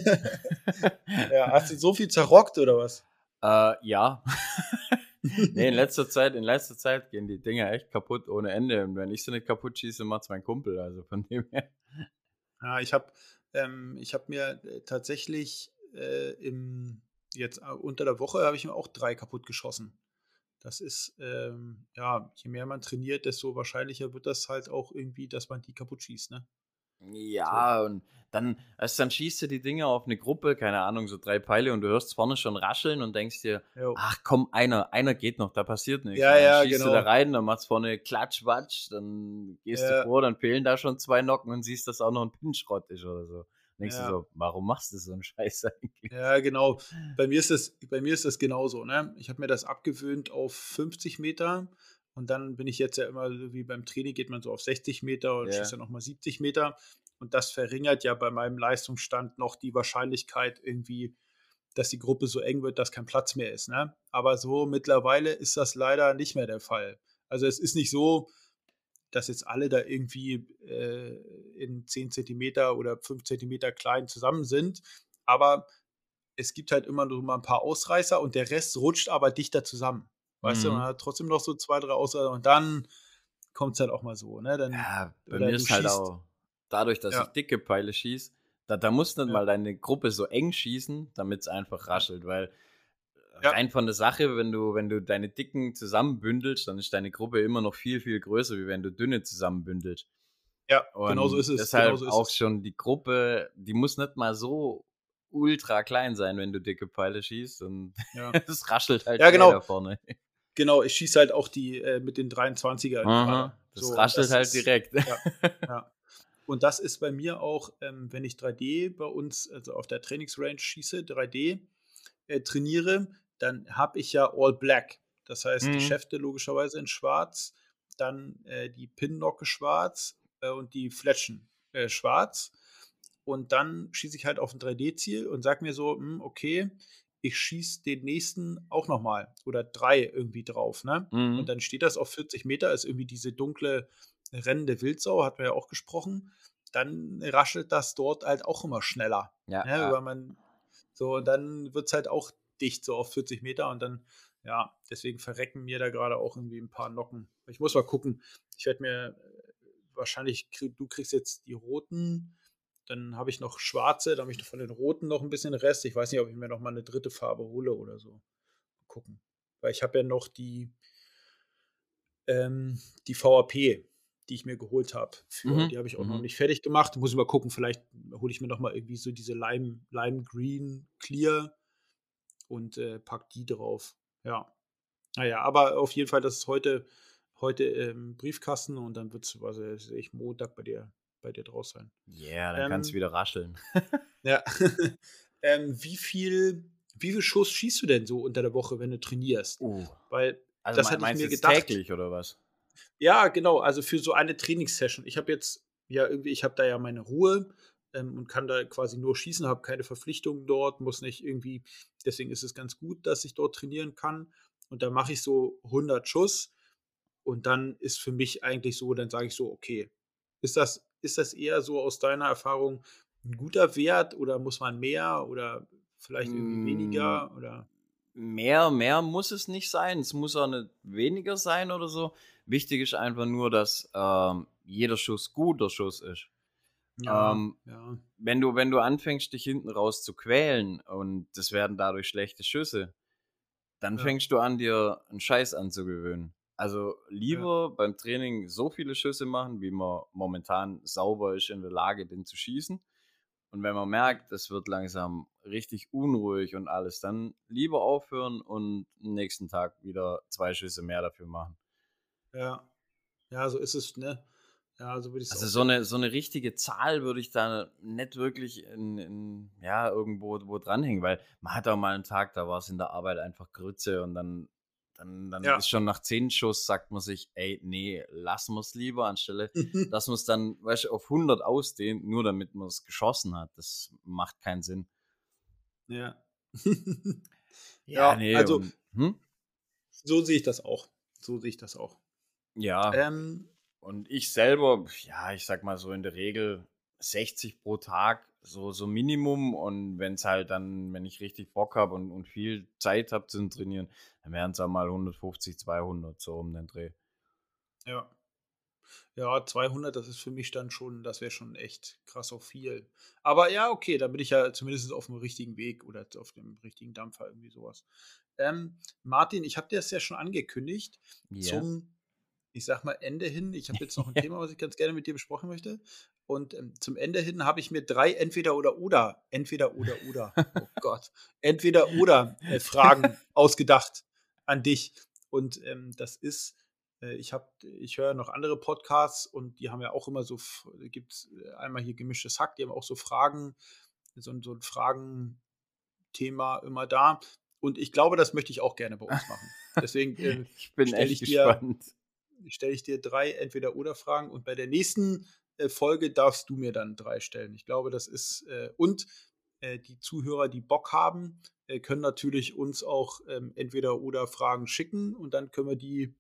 ja. Hast du so viel zerrockt oder was? Äh, ja. *laughs* nee, in letzter Zeit, in letzter Zeit gehen die Dinger echt kaputt ohne Ende. Und wenn ich sie nicht kaputt schieße, macht es mein Kumpel. Also von dem her. Ja, ich habe ähm, hab mir äh, tatsächlich äh, im, jetzt äh, unter der Woche habe ich mir auch drei kaputt geschossen. Das ist, ähm, ja, je mehr man trainiert, desto wahrscheinlicher wird das halt auch irgendwie, dass man die kaputt schießt, ne? Ja, so. und dann, also dann schießt du die Dinger auf eine Gruppe, keine Ahnung, so drei Peile und du hörst vorne schon rascheln und denkst dir, jo. ach komm, einer, einer geht noch, da passiert nichts. Ja, ja, schießt genau. du da rein, dann machst vorne Klatsch, Watsch, dann gehst ja. du vor, dann fehlen da schon zwei Nocken und siehst, dass auch noch ein Pinschrott ist oder so. Dann denkst ja. du so, warum machst du so einen Scheiß *laughs* eigentlich? Ja, genau. Bei mir ist das, bei mir ist das genauso, ne? Ich habe mir das abgewöhnt auf 50 Meter und dann bin ich jetzt ja immer, wie beim Training geht man so auf 60 Meter und ja. schießt ja nochmal 70 Meter. Und das verringert ja bei meinem Leistungsstand noch die Wahrscheinlichkeit irgendwie, dass die Gruppe so eng wird, dass kein Platz mehr ist. Ne? Aber so mittlerweile ist das leider nicht mehr der Fall. Also es ist nicht so, dass jetzt alle da irgendwie äh, in 10 Zentimeter oder 5 Zentimeter klein zusammen sind. Aber es gibt halt immer nur mal ein paar Ausreißer und der Rest rutscht aber dichter zusammen. Weißt mhm. du, man hat trotzdem noch so zwei, drei Ausreißer und dann kommt es halt auch mal so. Ne? Dann, ja, bei mir ist halt auch dadurch, dass ja. ich dicke Pfeile schieße, da, da muss nicht ja. mal deine Gruppe so eng schießen, damit es einfach raschelt, weil ja. rein von der Sache, wenn du, wenn du deine dicken zusammenbündelst, dann ist deine Gruppe immer noch viel, viel größer, wie wenn du dünne zusammenbündelst. Ja, genau so ist es. Deshalb so auch es. schon die Gruppe, die muss nicht mal so ultra klein sein, wenn du dicke Pfeile schießt und ja. *laughs* es raschelt halt ja, genau. da vorne. Genau, ich schieße halt auch die äh, mit den 23er. Aha, das so, raschelt das halt ist, direkt. Ja, ja. Und das ist bei mir auch, ähm, wenn ich 3D bei uns, also auf der Trainingsrange schieße, 3D äh, trainiere, dann habe ich ja All Black. Das heißt, mhm. die Schäfte logischerweise in schwarz, dann äh, die Pinnocke schwarz äh, und die Fletschen äh, schwarz. Und dann schieße ich halt auf ein 3D-Ziel und sage mir so, mh, hm, okay, ich schieße den nächsten auch nochmal oder drei irgendwie drauf. Ne? Mhm. Und dann steht das auf 40 Meter, ist irgendwie diese dunkle rennende Wildsau, hatten wir ja auch gesprochen, dann raschelt das dort halt auch immer schneller. Ja, ne? ja. Weil man So, und dann wird es halt auch dicht, so auf 40 Meter. Und dann, ja, deswegen verrecken mir da gerade auch irgendwie ein paar Nocken. Ich muss mal gucken. Ich werde mir äh, wahrscheinlich, du kriegst jetzt die roten, dann habe ich noch schwarze, da habe ich von den roten noch ein bisschen Rest. Ich weiß nicht, ob ich mir noch mal eine dritte Farbe hole oder so. Mal gucken. Weil ich habe ja noch die, ähm, die VAP, die ich mir geholt habe. Mhm. Die habe ich auch mhm. noch nicht fertig gemacht. Muss ich mal gucken, vielleicht hole ich mir noch mal irgendwie so diese Lime, Lime Green Clear und äh, pack die drauf. Ja. Naja, aber auf jeden Fall, das ist heute, heute im Briefkasten und dann wird es, was weiß ich, Montag bei dir, bei dir draus sein. Ja, yeah, dann ähm, kannst du wieder rascheln. *laughs* ja. *laughs* ähm, wie viel, wie viel Schuss schießt du denn so unter der Woche, wenn du trainierst? Uh. Weil also das hatte ich mir gedacht. täglich oder was? Ja, genau. Also für so eine Trainingssession. Ich habe jetzt ja irgendwie, ich habe da ja meine Ruhe ähm, und kann da quasi nur schießen, habe keine Verpflichtungen dort, muss nicht irgendwie. Deswegen ist es ganz gut, dass ich dort trainieren kann. Und da mache ich so 100 Schuss. Und dann ist für mich eigentlich so, dann sage ich so, okay, ist das, ist das eher so aus deiner Erfahrung ein guter Wert oder muss man mehr oder vielleicht irgendwie mm. weniger oder? Mehr, mehr muss es nicht sein. Es muss auch nicht weniger sein oder so. Wichtig ist einfach nur, dass ähm, jeder Schuss guter Schuss ist. Ja, ähm, ja. Wenn, du, wenn du anfängst, dich hinten raus zu quälen und das werden dadurch schlechte Schüsse, dann ja. fängst du an, dir einen Scheiß anzugewöhnen. Also lieber beim Training so viele Schüsse machen, wie man momentan sauber ist in der Lage, den zu schießen. Und wenn man merkt, es wird langsam richtig unruhig und alles, dann lieber aufhören und am nächsten Tag wieder zwei Schüsse mehr dafür machen. Ja, ja, so ist es, ne? Ja, so würde ich Also so eine, so eine richtige Zahl würde ich da nicht wirklich in, in, ja, irgendwo wo dranhängen, weil man hat auch mal einen Tag, da war es in der Arbeit einfach Grütze und dann, dann, dann ja. ist schon nach zehn Schuss, sagt man sich, ey, nee, lassen wir es lieber, anstelle, *laughs* dass man es dann, weißt du, auf 100 ausdehnt, nur damit man es geschossen hat. Das macht keinen Sinn. Ja. *laughs* ja, ja, nee. Also, und, hm? so sehe ich das auch. So sehe ich das auch. Ja. Ähm, und ich selber, ja, ich sag mal so in der Regel 60 pro Tag, so, so Minimum. Und wenn es halt dann, wenn ich richtig Bock habe und, und viel Zeit habe zu trainieren, dann wären es auch mal 150, 200 so um den Dreh. Ja. Ja, 200, das ist für mich dann schon, das wäre schon echt krass auf viel. Aber ja, okay, da bin ich ja zumindest auf dem richtigen Weg oder auf dem richtigen Dampfer, irgendwie sowas. Ähm, Martin, ich habe dir das ja schon angekündigt. Ja. Zum ich sag mal, Ende hin, ich habe jetzt noch ein *laughs* Thema, was ich ganz gerne mit dir besprechen möchte. Und ähm, zum Ende hin habe ich mir drei Entweder oder oder, Entweder oder oder, *laughs* oh Gott, Entweder oder äh, Fragen ausgedacht an dich. Und ähm, das ist, äh, ich habe, ich höre noch andere Podcasts und die haben ja auch immer so, gibt es äh, einmal hier gemischtes Hack, die haben auch so Fragen, so, so ein Fragenthema immer da. Und ich glaube, das möchte ich auch gerne bei uns *laughs* machen. Deswegen äh, ich bin echt ich dir, gespannt stelle ich dir drei Entweder-Oder-Fragen und bei der nächsten äh, Folge darfst du mir dann drei stellen. Ich glaube, das ist äh, und äh, die Zuhörer, die Bock haben, können natürlich uns auch ähm, Entweder-Oder-Fragen schicken und dann können wir die,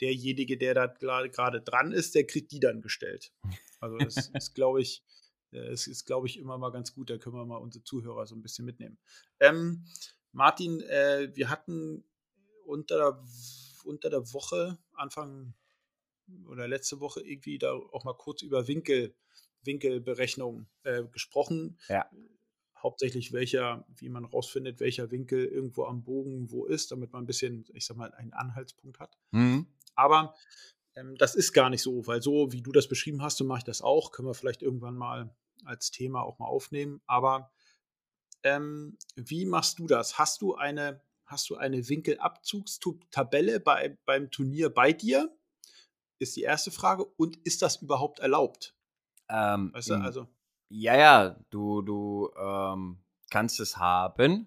derjenige, der da gerade dran ist, der kriegt die dann gestellt. Also das *laughs* ist, glaube ich, es ist, glaube ich, immer mal ganz gut. Da können wir mal unsere Zuhörer so ein bisschen mitnehmen. Ähm, Martin, äh, wir hatten unter unter der Woche, Anfang oder letzte Woche irgendwie da auch mal kurz über Winkel, Winkelberechnung äh, gesprochen. Ja. Hauptsächlich welcher, wie man rausfindet, welcher Winkel irgendwo am Bogen wo ist, damit man ein bisschen, ich sag mal, einen Anhaltspunkt hat. Mhm. Aber ähm, das ist gar nicht so, weil so wie du das beschrieben hast, so mache ich das auch. Können wir vielleicht irgendwann mal als Thema auch mal aufnehmen. Aber ähm, wie machst du das? Hast du eine Hast du eine Winkelabzugstabelle bei, beim Turnier bei dir? Ist die erste Frage. Und ist das überhaupt erlaubt? Ähm, weißt du, also. Ja, ja, du, du ähm, kannst es haben.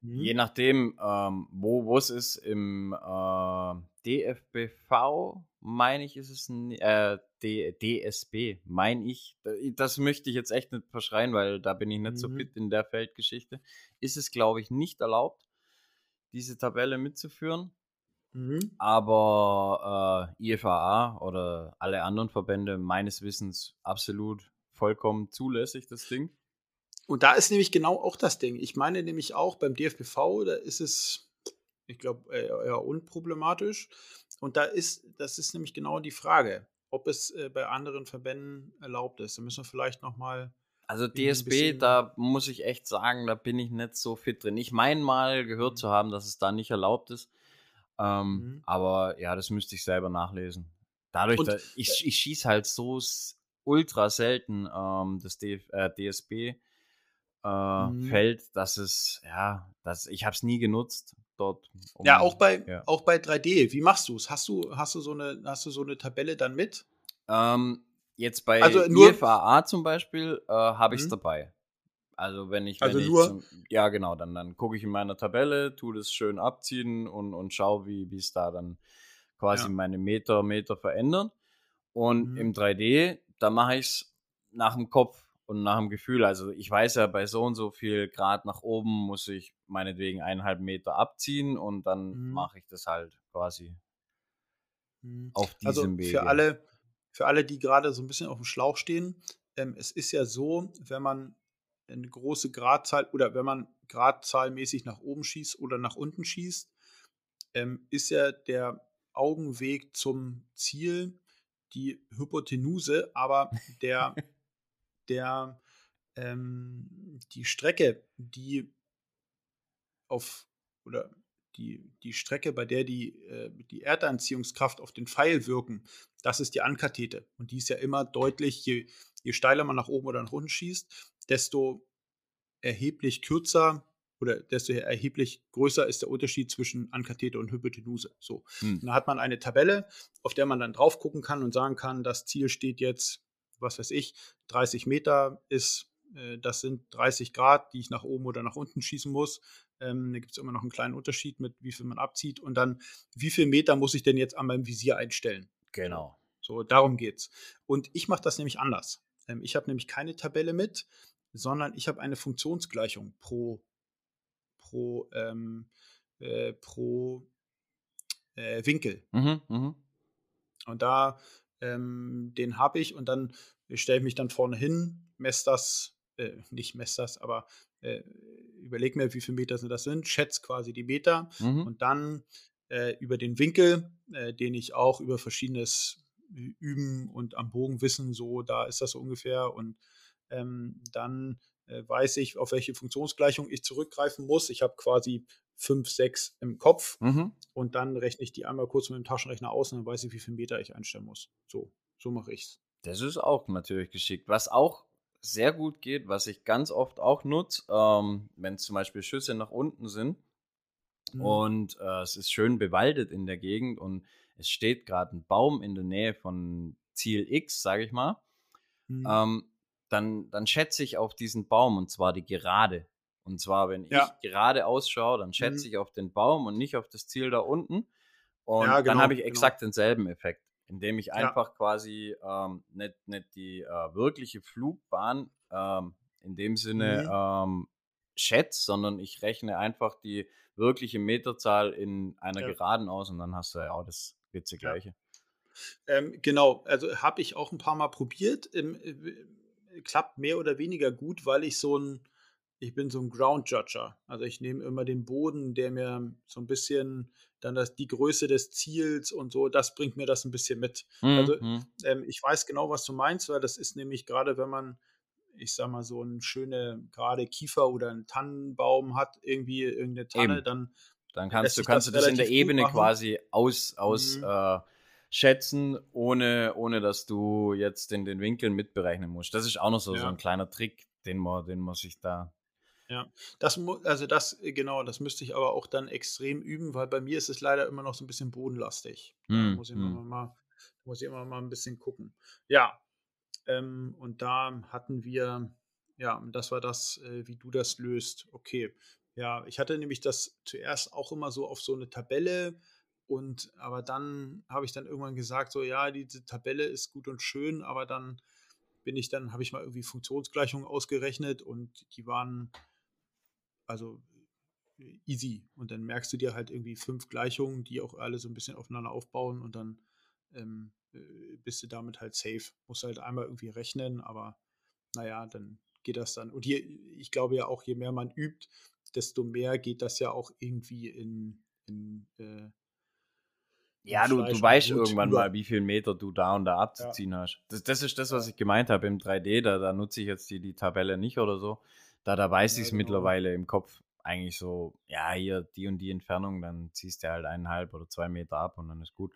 Mhm. Je nachdem, ähm, wo es ist, im äh, DFBV, meine ich, ist es ein äh, D DSB, meine ich. Das möchte ich jetzt echt nicht verschreien, weil da bin ich nicht mhm. so fit in der Feldgeschichte. Ist es, glaube ich, nicht erlaubt diese Tabelle mitzuführen. Mhm. Aber äh, IFAA oder alle anderen Verbände meines Wissens absolut vollkommen zulässig, das Ding. Und da ist nämlich genau auch das Ding. Ich meine nämlich auch beim DFBV, da ist es, ich glaube, eher unproblematisch. Und da ist, das ist nämlich genau die Frage, ob es äh, bei anderen Verbänden erlaubt ist. Da müssen wir vielleicht nochmal. Also DSB, da muss ich echt sagen, da bin ich nicht so fit drin. Ich meine mal gehört mhm. zu haben, dass es da nicht erlaubt ist. Ähm, mhm. Aber ja, das müsste ich selber nachlesen. Dadurch, dass ich, ich schieße halt so ultra selten ähm, das DF, äh, DSB äh, mhm. Feld, dass es, ja, dass, ich habe es nie genutzt dort. Um, ja, auch bei, ja. auch bei 3D. Wie machst du es? Hast du, hast du so eine, hast du so eine Tabelle dann mit? Ähm, jetzt bei also nur, IFAA zum Beispiel äh, habe ich es mhm. dabei. Also wenn ich, wenn also ich nur, zum, ja genau, dann, dann gucke ich in meiner Tabelle, tue das schön abziehen und, und schaue, wie es da dann quasi ja. meine Meter, Meter verändert. Und mhm. im 3D, da mache ich es nach dem Kopf und nach dem Gefühl. Also ich weiß ja, bei so und so viel Grad nach oben muss ich meinetwegen eineinhalb Meter abziehen und dann mhm. mache ich das halt quasi mhm. auf also diesem also Wege. Für alle, für alle, die gerade so ein bisschen auf dem Schlauch stehen, ähm, es ist ja so, wenn man eine große Gradzahl oder wenn man gradzahlmäßig nach oben schießt oder nach unten schießt, ähm, ist ja der Augenweg zum Ziel die Hypotenuse, aber der *laughs* der ähm, die Strecke, die auf oder die, die Strecke, bei der die, äh, die Erdanziehungskraft auf den Pfeil wirken, das ist die Ankathete. Und die ist ja immer deutlich, je, je steiler man nach oben oder nach unten schießt, desto erheblich kürzer oder desto erheblich größer ist der Unterschied zwischen Ankathete und Hypotenuse. So. Hm. Da hat man eine Tabelle, auf der man dann drauf gucken kann und sagen kann, das Ziel steht jetzt was weiß ich, 30 Meter ist, das sind 30 Grad, die ich nach oben oder nach unten schießen muss. Ähm, da gibt es immer noch einen kleinen Unterschied mit, wie viel man abzieht. Und dann, wie viel Meter muss ich denn jetzt an meinem Visier einstellen? Genau. So, darum geht's. Und ich mache das nämlich anders. Ähm, ich habe nämlich keine Tabelle mit, sondern ich habe eine Funktionsgleichung pro, pro, ähm, äh, pro äh, Winkel. Mhm, mh. Und da ähm, den habe ich und dann stelle ich mich dann vorne hin, messe das, äh, nicht messe das, aber äh, überlege mir, wie viele Meter sind das sind, schätze quasi die Meter mhm. und dann äh, über den Winkel, äh, den ich auch über verschiedenes Üben und am Bogen wissen, so da ist das so ungefähr und ähm, dann äh, weiß ich, auf welche Funktionsgleichung ich zurückgreifen muss. Ich habe quasi fünf, sechs im Kopf mhm. und dann rechne ich die einmal kurz mit dem Taschenrechner aus und dann weiß ich, wie viel Meter ich einstellen muss. So, so mache ich's. Das ist auch natürlich geschickt. Was auch sehr gut geht, was ich ganz oft auch nutze, ähm, wenn zum Beispiel Schüsse nach unten sind mhm. und äh, es ist schön bewaldet in der Gegend und es steht gerade ein Baum in der Nähe von Ziel X, sage ich mal, mhm. ähm, dann, dann schätze ich auf diesen Baum und zwar die Gerade. Und zwar, wenn ja. ich gerade ausschaue, dann schätze mhm. ich auf den Baum und nicht auf das Ziel da unten. Und ja, genau, dann habe ich genau. exakt genau. denselben Effekt, indem ich einfach ja. quasi ähm, nicht, nicht die äh, wirkliche Flugbahn ähm, in dem Sinne mhm. ähm, schätze, sondern ich rechne einfach die wirkliche Meterzahl in einer Geraden aus und dann hast du ja auch das Witze gleiche. Ähm, genau, also habe ich auch ein paar Mal probiert. Ähm, klappt mehr oder weniger gut, weil ich so ein ich bin so ein Ground Judger. Also ich nehme immer den Boden, der mir so ein bisschen dann das, die Größe des Ziels und so, das bringt mir das ein bisschen mit. Mhm. Also ähm, ich weiß genau, was du meinst, weil das ist nämlich gerade, wenn man, ich sag mal, so eine schöne gerade Kiefer oder einen Tannenbaum hat, irgendwie irgendeine Tanne, Eben. dann dann kannst du kannst das du das in der Ebene quasi aus aus mhm. äh, schätzen, ohne, ohne dass du jetzt den, den Winkel mitberechnen musst. Das ist auch noch so, ja. so ein kleiner Trick, den man, den man sich da ja, das also das, äh, genau, das müsste ich aber auch dann extrem üben, weil bei mir ist es leider immer noch so ein bisschen bodenlastig. Da hm, muss ich immer hm. mal, muss ich immer mal ein bisschen gucken. Ja, ähm, und da hatten wir, ja, das war das, äh, wie du das löst. Okay. Ja, ich hatte nämlich das zuerst auch immer so auf so eine Tabelle und aber dann habe ich dann irgendwann gesagt, so ja, diese Tabelle ist gut und schön, aber dann bin ich dann, habe ich mal irgendwie Funktionsgleichungen ausgerechnet und die waren also easy. Und dann merkst du dir halt irgendwie fünf Gleichungen, die auch alle so ein bisschen aufeinander aufbauen und dann ähm, äh, bist du damit halt safe. Musst halt einmal irgendwie rechnen, aber naja, dann geht das dann. Und hier, ich glaube ja auch, je mehr man übt, desto mehr geht das ja auch irgendwie in, in äh, ja, du, du weißt irgendwann über. mal, wie viel Meter du da und da abzuziehen ja. hast. Das, das, ist das, was ich gemeint habe im 3D. Da, da nutze ich jetzt die, die Tabelle nicht oder so. Da, da weiß ja, ich es genau. mittlerweile im Kopf eigentlich so, ja, hier die und die Entfernung, dann ziehst du halt eineinhalb oder zwei Meter ab und dann ist gut.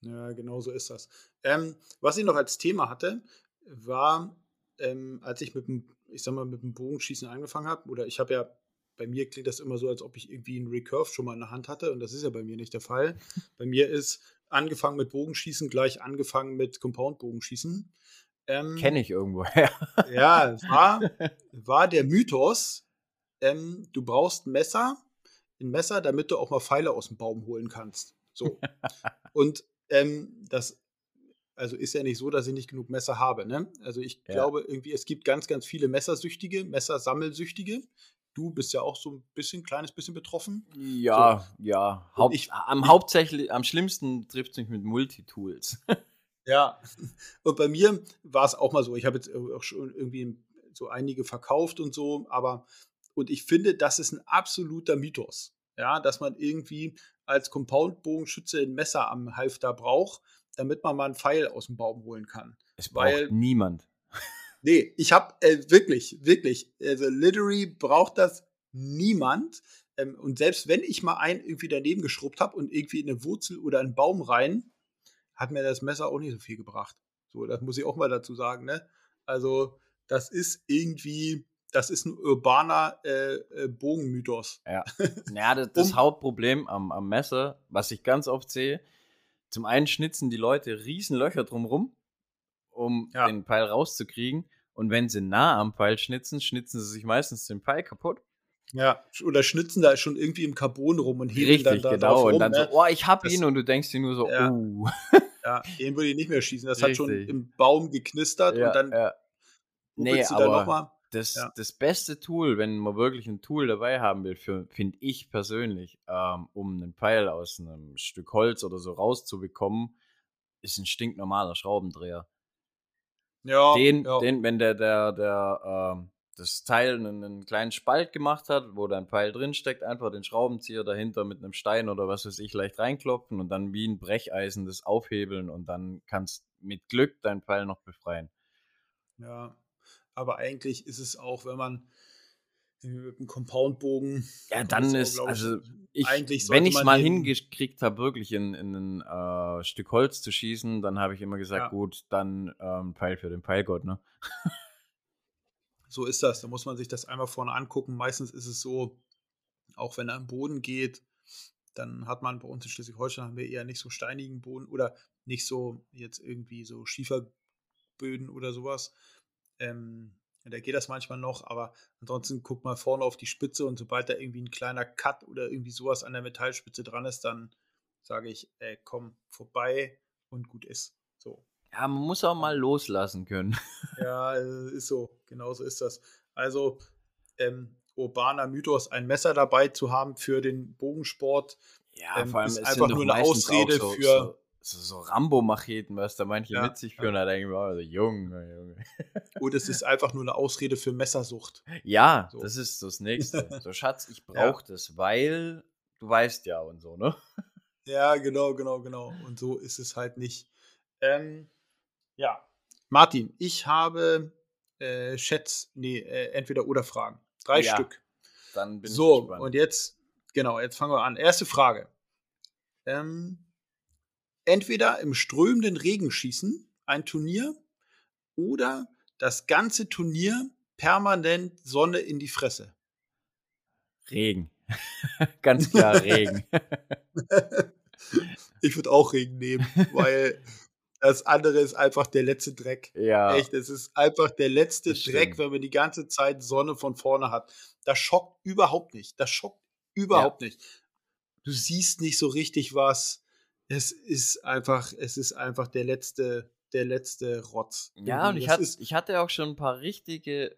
Ja, genau so ist das. Ähm, was ich noch als Thema hatte, war, ähm, als ich mit dem, ich sag mal, mit dem Bogenschießen angefangen habe, oder ich habe ja bei mir klingt das immer so, als ob ich irgendwie einen Recurve schon mal in der Hand hatte und das ist ja bei mir nicht der Fall. *laughs* bei mir ist angefangen mit Bogenschießen gleich angefangen mit Compound-Bogenschießen. Ähm, Kenne ich irgendwoher. *laughs* ja, war, war der Mythos, ähm, du brauchst ein Messer, ein Messer, damit du auch mal Pfeile aus dem Baum holen kannst. So. *laughs* und ähm, das also ist ja nicht so, dass ich nicht genug Messer habe. Ne? Also ich ja. glaube irgendwie, es gibt ganz, ganz viele Messersüchtige, Messersammelsüchtige, Du bist ja auch so ein bisschen, kleines bisschen betroffen. Ja, so. ja. Haupt, ich, am hauptsächlich, am schlimmsten trifft es mich mit Multitools. *laughs* ja. *laughs* Und bei mir war es auch mal so. Ich habe jetzt auch schon irgendwie so einige verkauft und so, aber und ich finde, das ist ein absoluter Mythos. Ja, dass man irgendwie als Compound-Bogenschütze ein Messer am Halfter braucht, damit man mal einen Pfeil aus dem Baum holen kann. Es braucht Weil, niemand. *laughs* Nee, ich habe äh, wirklich, wirklich, also literally braucht das niemand. Ähm, und selbst wenn ich mal einen irgendwie daneben geschrubbt habe und irgendwie in eine Wurzel oder einen Baum rein, hat mir das Messer auch nicht so viel gebracht. So, das muss ich auch mal dazu sagen, ne? Also, das ist irgendwie, das ist ein urbaner äh, äh, Bogenmythos. Ja. *laughs* ja, das, das um, Hauptproblem am, am Messer, was ich ganz oft sehe, zum einen schnitzen die Leute riesen Löcher drumrum um ja. den Pfeil rauszukriegen. Und wenn sie nah am Pfeil schnitzen, schnitzen sie sich meistens den Pfeil kaputt. Ja, oder schnitzen da schon irgendwie im Carbon rum und heben dann da genau. Rum, und dann ne? so, oh, ich hab das, ihn und du denkst dir nur so, ja. oh. Ja, den würde ich nicht mehr schießen. Das Richtig. hat schon im Baum geknistert ja, und dann ja. Nee, aber das, ja. das beste Tool, wenn man wirklich ein Tool dabei haben will, finde ich persönlich, ähm, um einen Pfeil aus einem Stück Holz oder so rauszubekommen, ist ein stinknormaler Schraubendreher. Ja, den, ja. den, wenn der, der, der, äh, das Teil einen, einen, kleinen Spalt gemacht hat, wo dein Pfeil drin steckt, einfach den Schraubenzieher dahinter mit einem Stein oder was weiß ich leicht reinklopfen und dann wie ein Brecheisen das aufhebeln und dann kannst mit Glück deinen Pfeil noch befreien. Ja, aber eigentlich ist es auch, wenn man mit einem Compoundbogen. Ja, dann ist, auch, also ich, eigentlich wenn ich es mal hingekriegt habe, wirklich in, in ein äh, Stück Holz zu schießen, dann habe ich immer gesagt, ja. gut, dann ähm, Pfeil für den Pfeilgott, ne? *laughs* so ist das. Da muss man sich das einmal vorne angucken. Meistens ist es so, auch wenn er am Boden geht, dann hat man bei uns in Schleswig-Holstein haben wir eher nicht so steinigen Boden oder nicht so jetzt irgendwie so Schieferböden oder sowas. Ähm, da geht das manchmal noch, aber ansonsten guck mal vorne auf die Spitze und sobald da irgendwie ein kleiner Cut oder irgendwie sowas an der Metallspitze dran ist, dann sage ich, ey, komm vorbei und gut ist. So. Ja, man muss auch mal loslassen können. *laughs* ja, ist so. Genauso ist das. Also, ähm, urbaner Mythos, ein Messer dabei zu haben für den Bogensport, ja, ähm, vor allem ist einfach nur eine Ausrede so, für. So so, Rambo-Macheten, was da manche ja, mit sich führen, ja. da denke ich mir, also, Junge, Junge. *laughs* Und es ist einfach nur eine Ausrede für Messersucht. Ja, so. das ist das Nächste. *laughs* So, Schatz, ich brauche ja. das, weil du weißt ja und so, ne? Ja, genau, genau, genau. Und so ist es halt nicht. Ähm, ja. Martin, ich habe äh, Schätz, nee, äh, entweder oder Fragen. Drei ja, Stück. Dann bin so, ich gespannt. und jetzt, genau, jetzt fangen wir an. Erste Frage. Ähm, entweder im strömenden Regen schießen, ein Turnier, oder das ganze Turnier permanent Sonne in die Fresse. Regen. *laughs* Ganz klar Regen. *laughs* ich würde auch Regen nehmen, weil *laughs* das andere ist einfach der letzte Dreck. Ja. Echt, es ist einfach der letzte Dreck, wenn man die ganze Zeit Sonne von vorne hat. Das schockt überhaupt nicht. Das schockt überhaupt ja. nicht. Du siehst nicht so richtig was es ist einfach, es ist einfach der letzte, der letzte Rotz. Ja, und ich, hat, ich hatte auch schon ein paar richtige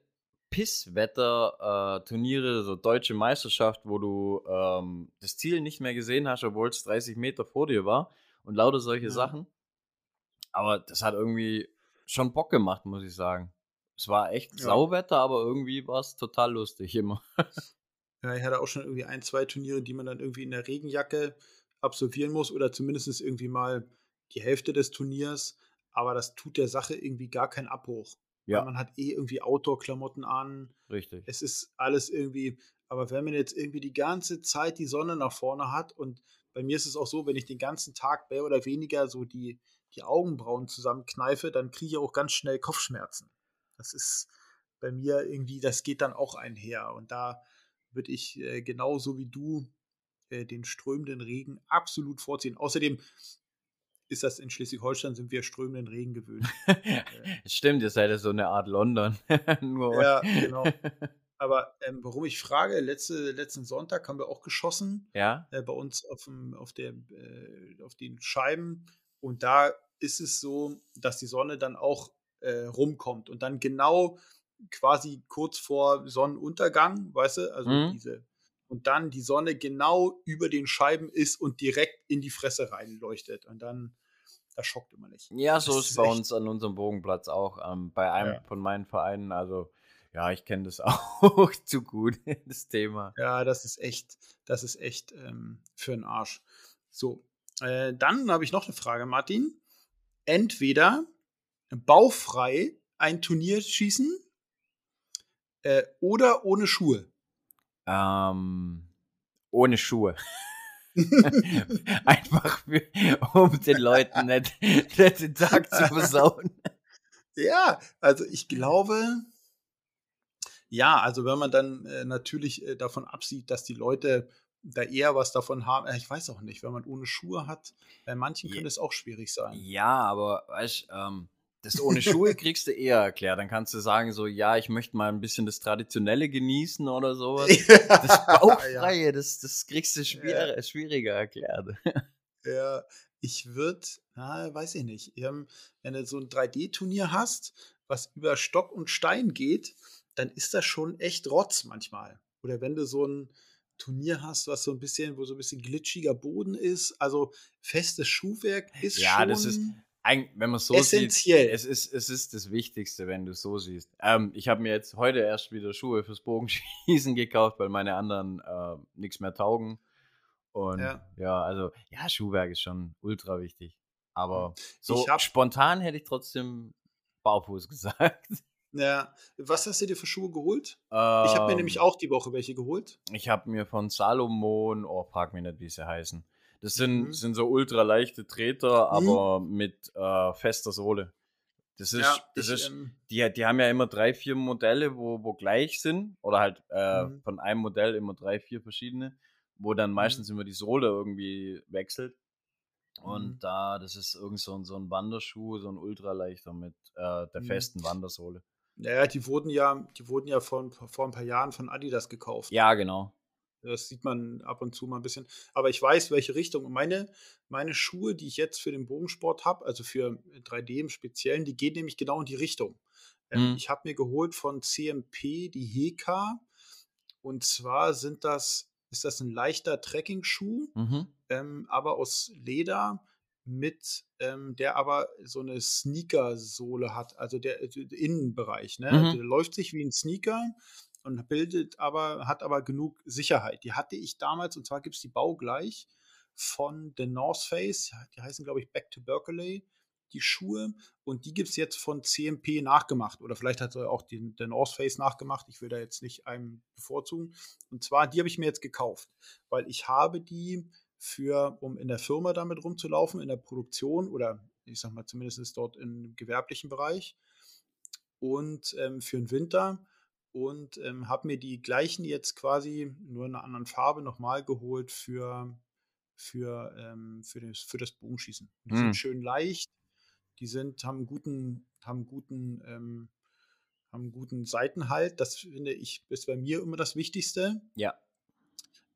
Pisswetter-Turniere, äh, so deutsche Meisterschaft, wo du ähm, das Ziel nicht mehr gesehen hast, obwohl es 30 Meter vor dir war und lauter solche ja. Sachen. Aber das hat irgendwie schon Bock gemacht, muss ich sagen. Es war echt ja. Sauwetter, aber irgendwie war es total lustig immer. *laughs* ja, ich hatte auch schon irgendwie ein, zwei Turniere, die man dann irgendwie in der Regenjacke absolvieren muss oder zumindest irgendwie mal die Hälfte des Turniers. Aber das tut der Sache irgendwie gar keinen Abbruch. Ja. man hat eh irgendwie Outdoor-Klamotten an. Richtig. Es ist alles irgendwie, aber wenn man jetzt irgendwie die ganze Zeit die Sonne nach vorne hat und bei mir ist es auch so, wenn ich den ganzen Tag mehr oder weniger so die, die Augenbrauen zusammenkneife, dann kriege ich auch ganz schnell Kopfschmerzen. Das ist bei mir irgendwie, das geht dann auch einher. Und da würde ich äh, genauso wie du äh, den strömenden Regen absolut vorziehen. Außerdem ist das in Schleswig-Holstein, sind wir strömenden Regen gewöhnt. *laughs* Stimmt, ihr seid ja so eine Art London. *laughs* ja, genau. Aber ähm, warum ich frage, letzte, letzten Sonntag haben wir auch geschossen. Ja. Äh, bei uns auf, dem, auf, der, äh, auf den Scheiben. Und da ist es so, dass die Sonne dann auch äh, rumkommt und dann genau quasi kurz vor Sonnenuntergang, weißt du, also mhm. diese und dann die Sonne genau über den Scheiben ist und direkt in die Fresse reinleuchtet und dann das schockt immer nicht. Ja, so ist, ist bei uns an unserem Bogenplatz auch ähm, bei einem ja. von meinen Vereinen, also ja, ich kenne das *laughs* auch zu gut, das Thema. Ja, das ist echt, das ist echt ähm, für den Arsch. So, äh, dann habe ich noch eine Frage, Martin. Entweder baufrei ein Turnier schießen äh, oder ohne Schuhe? Ähm, ohne Schuhe. *laughs* *laughs* Einfach für, um den Leuten nicht, nicht den Tag zu versauen. Ja, also ich glaube, ja, also wenn man dann äh, natürlich äh, davon absieht, dass die Leute da eher was davon haben. Äh, ich weiß auch nicht, wenn man ohne Schuhe hat, bei manchen könnte es auch schwierig sein. Ja, aber weißt ähm, das ohne Schuhe kriegst du eher erklärt. Dann kannst du sagen, so, ja, ich möchte mal ein bisschen das Traditionelle genießen oder sowas. *laughs* das Bauchfreie, ja. das, das kriegst du schwier ja. schwieriger erklärt. *laughs* Ja, ich würde, weiß ich nicht, wenn du so ein 3D-Turnier hast, was über Stock und Stein geht, dann ist das schon echt Rotz manchmal. Oder wenn du so ein Turnier hast, was so ein bisschen, wo so ein bisschen glitschiger Boden ist, also festes Schuhwerk ist ja, schon. Ja, das ist, wenn man so essentiell. sieht, es ist, es ist das Wichtigste, wenn du es so siehst. Ähm, ich habe mir jetzt heute erst wieder Schuhe fürs Bogenschießen *laughs* gekauft, weil meine anderen äh, nichts mehr taugen. Und ja. ja. also, ja, Schuhwerk ist schon ultra wichtig. Aber hm. so hab, spontan hätte ich trotzdem Baufuß *laughs* gesagt. Ja, was hast du dir für Schuhe geholt? Ähm, ich habe mir nämlich ähm. auch die Woche welche geholt. Ich habe mir von Salomon, oh, frag mich nicht, wie sie heißen. Das sind, mhm. sind so ultra leichte Treter, mhm. aber mit äh, fester Sohle. Das ist, ja, das ich, ist, ähm, die, die haben ja immer drei, vier Modelle, wo, wo gleich sind. Oder halt äh, mhm. von einem Modell immer drei, vier verschiedene, wo dann mhm. meistens immer die Sohle irgendwie wechselt. Und mhm. da, das ist irgend so ein, so ein Wanderschuh, so ein ultraleichter mit äh, der mhm. festen Wandersohle. Naja, die wurden ja, die wurden ja vor, vor ein paar Jahren von Adidas gekauft. Ja, genau. Das sieht man ab und zu mal ein bisschen. Aber ich weiß, welche Richtung. Meine, meine Schuhe, die ich jetzt für den Bogensport habe, also für 3D im Speziellen, die gehen nämlich genau in die Richtung. Ähm, mhm. Ich habe mir geholt von CMP die Heka. Und zwar sind das, ist das ein leichter Trekking-Schuh, mhm. ähm, aber aus Leder mit, ähm, der aber so eine Sneaker-Sohle hat, also der, der Innenbereich. Ne? Mhm. Der läuft sich wie ein Sneaker, und bildet aber, hat aber genug Sicherheit. Die hatte ich damals, und zwar gibt es die baugleich von The North Face, die heißen, glaube ich, Back to Berkeley, die Schuhe. Und die gibt es jetzt von CMP nachgemacht. Oder vielleicht hat er auch den, den North Face nachgemacht. Ich will da jetzt nicht einem bevorzugen. Und zwar, die habe ich mir jetzt gekauft, weil ich habe die für, um in der Firma damit rumzulaufen, in der Produktion oder ich sag mal zumindest dort im gewerblichen Bereich. Und ähm, für den Winter und ähm, habe mir die gleichen jetzt quasi nur in einer anderen Farbe nochmal geholt für, für, ähm, für, das, für das Bogenschießen. Die mhm. sind schön leicht, die sind, haben guten, haben guten, ähm, haben guten Seitenhalt. Das finde ich ist bei mir immer das Wichtigste. Ja.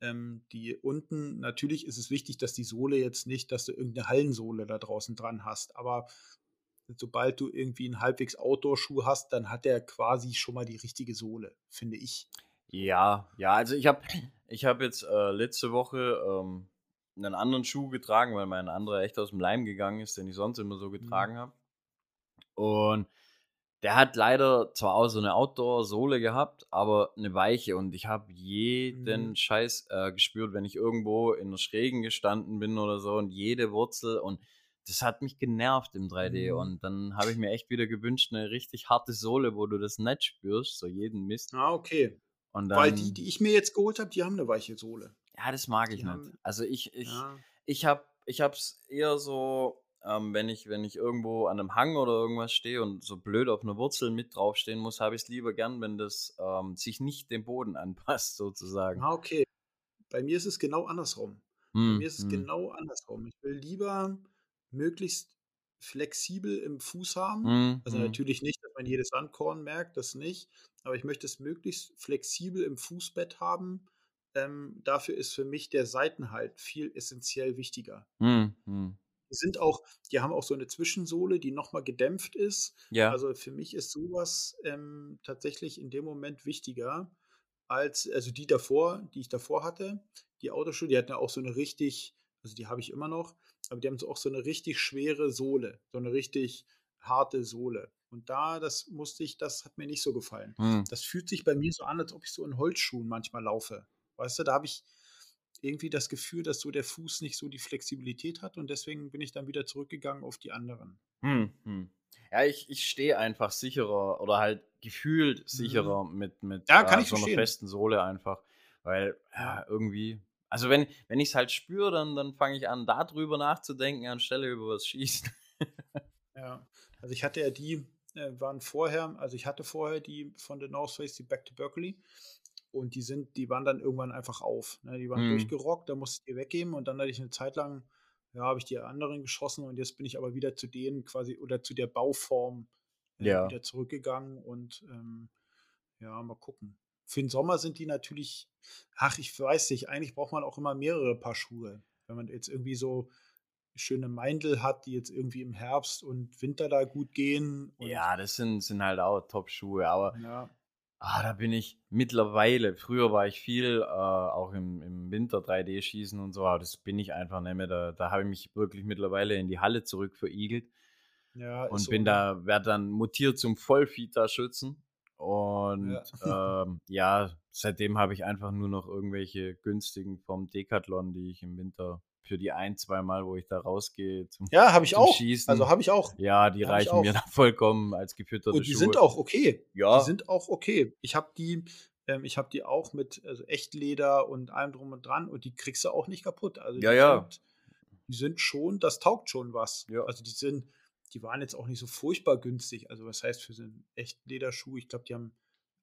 Ähm, die unten, natürlich ist es wichtig, dass die Sohle jetzt nicht, dass du irgendeine Hallensohle da draußen dran hast, aber sobald du irgendwie einen halbwegs Outdoor-Schuh hast, dann hat der quasi schon mal die richtige Sohle, finde ich. Ja, ja, also ich habe ich hab jetzt äh, letzte Woche ähm, einen anderen Schuh getragen, weil mein anderer echt aus dem Leim gegangen ist, den ich sonst immer so getragen mhm. habe. Und der hat leider zwar auch so eine Outdoor-Sohle gehabt, aber eine weiche und ich habe jeden mhm. Scheiß äh, gespürt, wenn ich irgendwo in der Schrägen gestanden bin oder so und jede Wurzel und das hat mich genervt im 3D mhm. und dann habe ich mir echt wieder gewünscht, eine richtig harte Sohle, wo du das nicht spürst, so jeden Mist. Ah, okay. Und dann, Weil die, die ich mir jetzt geholt habe, die haben eine weiche Sohle. Ja, das mag ich die nicht. Haben, also ich, ich, ja. ich habe ich es eher so ähm, wenn, ich, wenn ich irgendwo an einem Hang oder irgendwas stehe und so blöd auf einer Wurzel mit draufstehen muss, habe ich es lieber gern, wenn das ähm, sich nicht dem Boden *laughs* anpasst, sozusagen. Ah, okay. Bei mir ist es genau andersrum. Hm, Bei mir ist es hm. genau andersrum. Ich will lieber möglichst flexibel im Fuß haben. Hm, also hm. natürlich nicht, dass man jedes Sandkorn merkt, das nicht. Aber ich möchte es möglichst flexibel im Fußbett haben. Ähm, dafür ist für mich der Seitenhalt viel essentiell wichtiger. Hm, hm. Die sind auch, die haben auch so eine Zwischensohle, die nochmal gedämpft ist. Ja. Also für mich ist sowas ähm, tatsächlich in dem Moment wichtiger als, also die davor, die ich davor hatte, die Autoschuhe, die hatten ja auch so eine richtig, also die habe ich immer noch, aber die haben so auch so eine richtig schwere Sohle, so eine richtig harte Sohle. Und da, das musste ich, das hat mir nicht so gefallen. Hm. Das fühlt sich bei mir so an, als ob ich so in Holzschuhen manchmal laufe. Weißt du, da habe ich, irgendwie das Gefühl, dass so der Fuß nicht so die Flexibilität hat und deswegen bin ich dann wieder zurückgegangen auf die anderen. Hm, hm. Ja, ich, ich stehe einfach sicherer oder halt gefühlt mhm. sicherer mhm. mit, mit ja, kann äh, so einer festen Sohle einfach. Weil ja, irgendwie, also wenn, wenn ich es halt spüre, dann, dann fange ich an, darüber nachzudenken, anstelle über was schießen. ja, also ich hatte ja die, äh, waren vorher, also ich hatte vorher die von der North Face, die Back to Berkeley. Und die sind, die waren dann irgendwann einfach auf. Ne? Die waren mhm. durchgerockt, da musste ich die weggeben und dann hatte ich eine Zeit lang, ja, habe ich die anderen geschossen und jetzt bin ich aber wieder zu denen quasi oder zu der Bauform äh, ja. wieder zurückgegangen und ähm, ja, mal gucken. Für den Sommer sind die natürlich, ach, ich weiß nicht, eigentlich braucht man auch immer mehrere Paar Schuhe. Wenn man jetzt irgendwie so schöne Meindl hat, die jetzt irgendwie im Herbst und Winter da gut gehen. ja, das sind, sind halt auch Top-Schuhe, aber ja. Ah, da bin ich mittlerweile. Früher war ich viel äh, auch im, im Winter 3D-Schießen und so, aber das bin ich einfach nicht mehr. Da, da habe ich mich wirklich mittlerweile in die Halle zurück verigelt. Ja, und bin ne? da, werde dann mutiert zum Vollfita-Schützen. Und ja. *laughs* Ähm, ja, seitdem habe ich einfach nur noch irgendwelche günstigen vom Decathlon, die ich im Winter für die ein, zwei Mal, wo ich da rausgehe zum, ja, habe ich auch. Schießen. Also habe ich auch. Ja, die hab reichen mir *laughs* da vollkommen als gefütterte Und die Schuhe. sind auch okay. Ja. Die sind auch okay. Ich habe die, ähm, ich habe die auch mit also Echtleder und allem drum und dran und die kriegst du auch nicht kaputt. Also ja, ja. Sind, die sind schon, das taugt schon was. Ja. Also die sind, die waren jetzt auch nicht so furchtbar günstig. Also was heißt für so einen echten Lederschuh? Ich glaube, die haben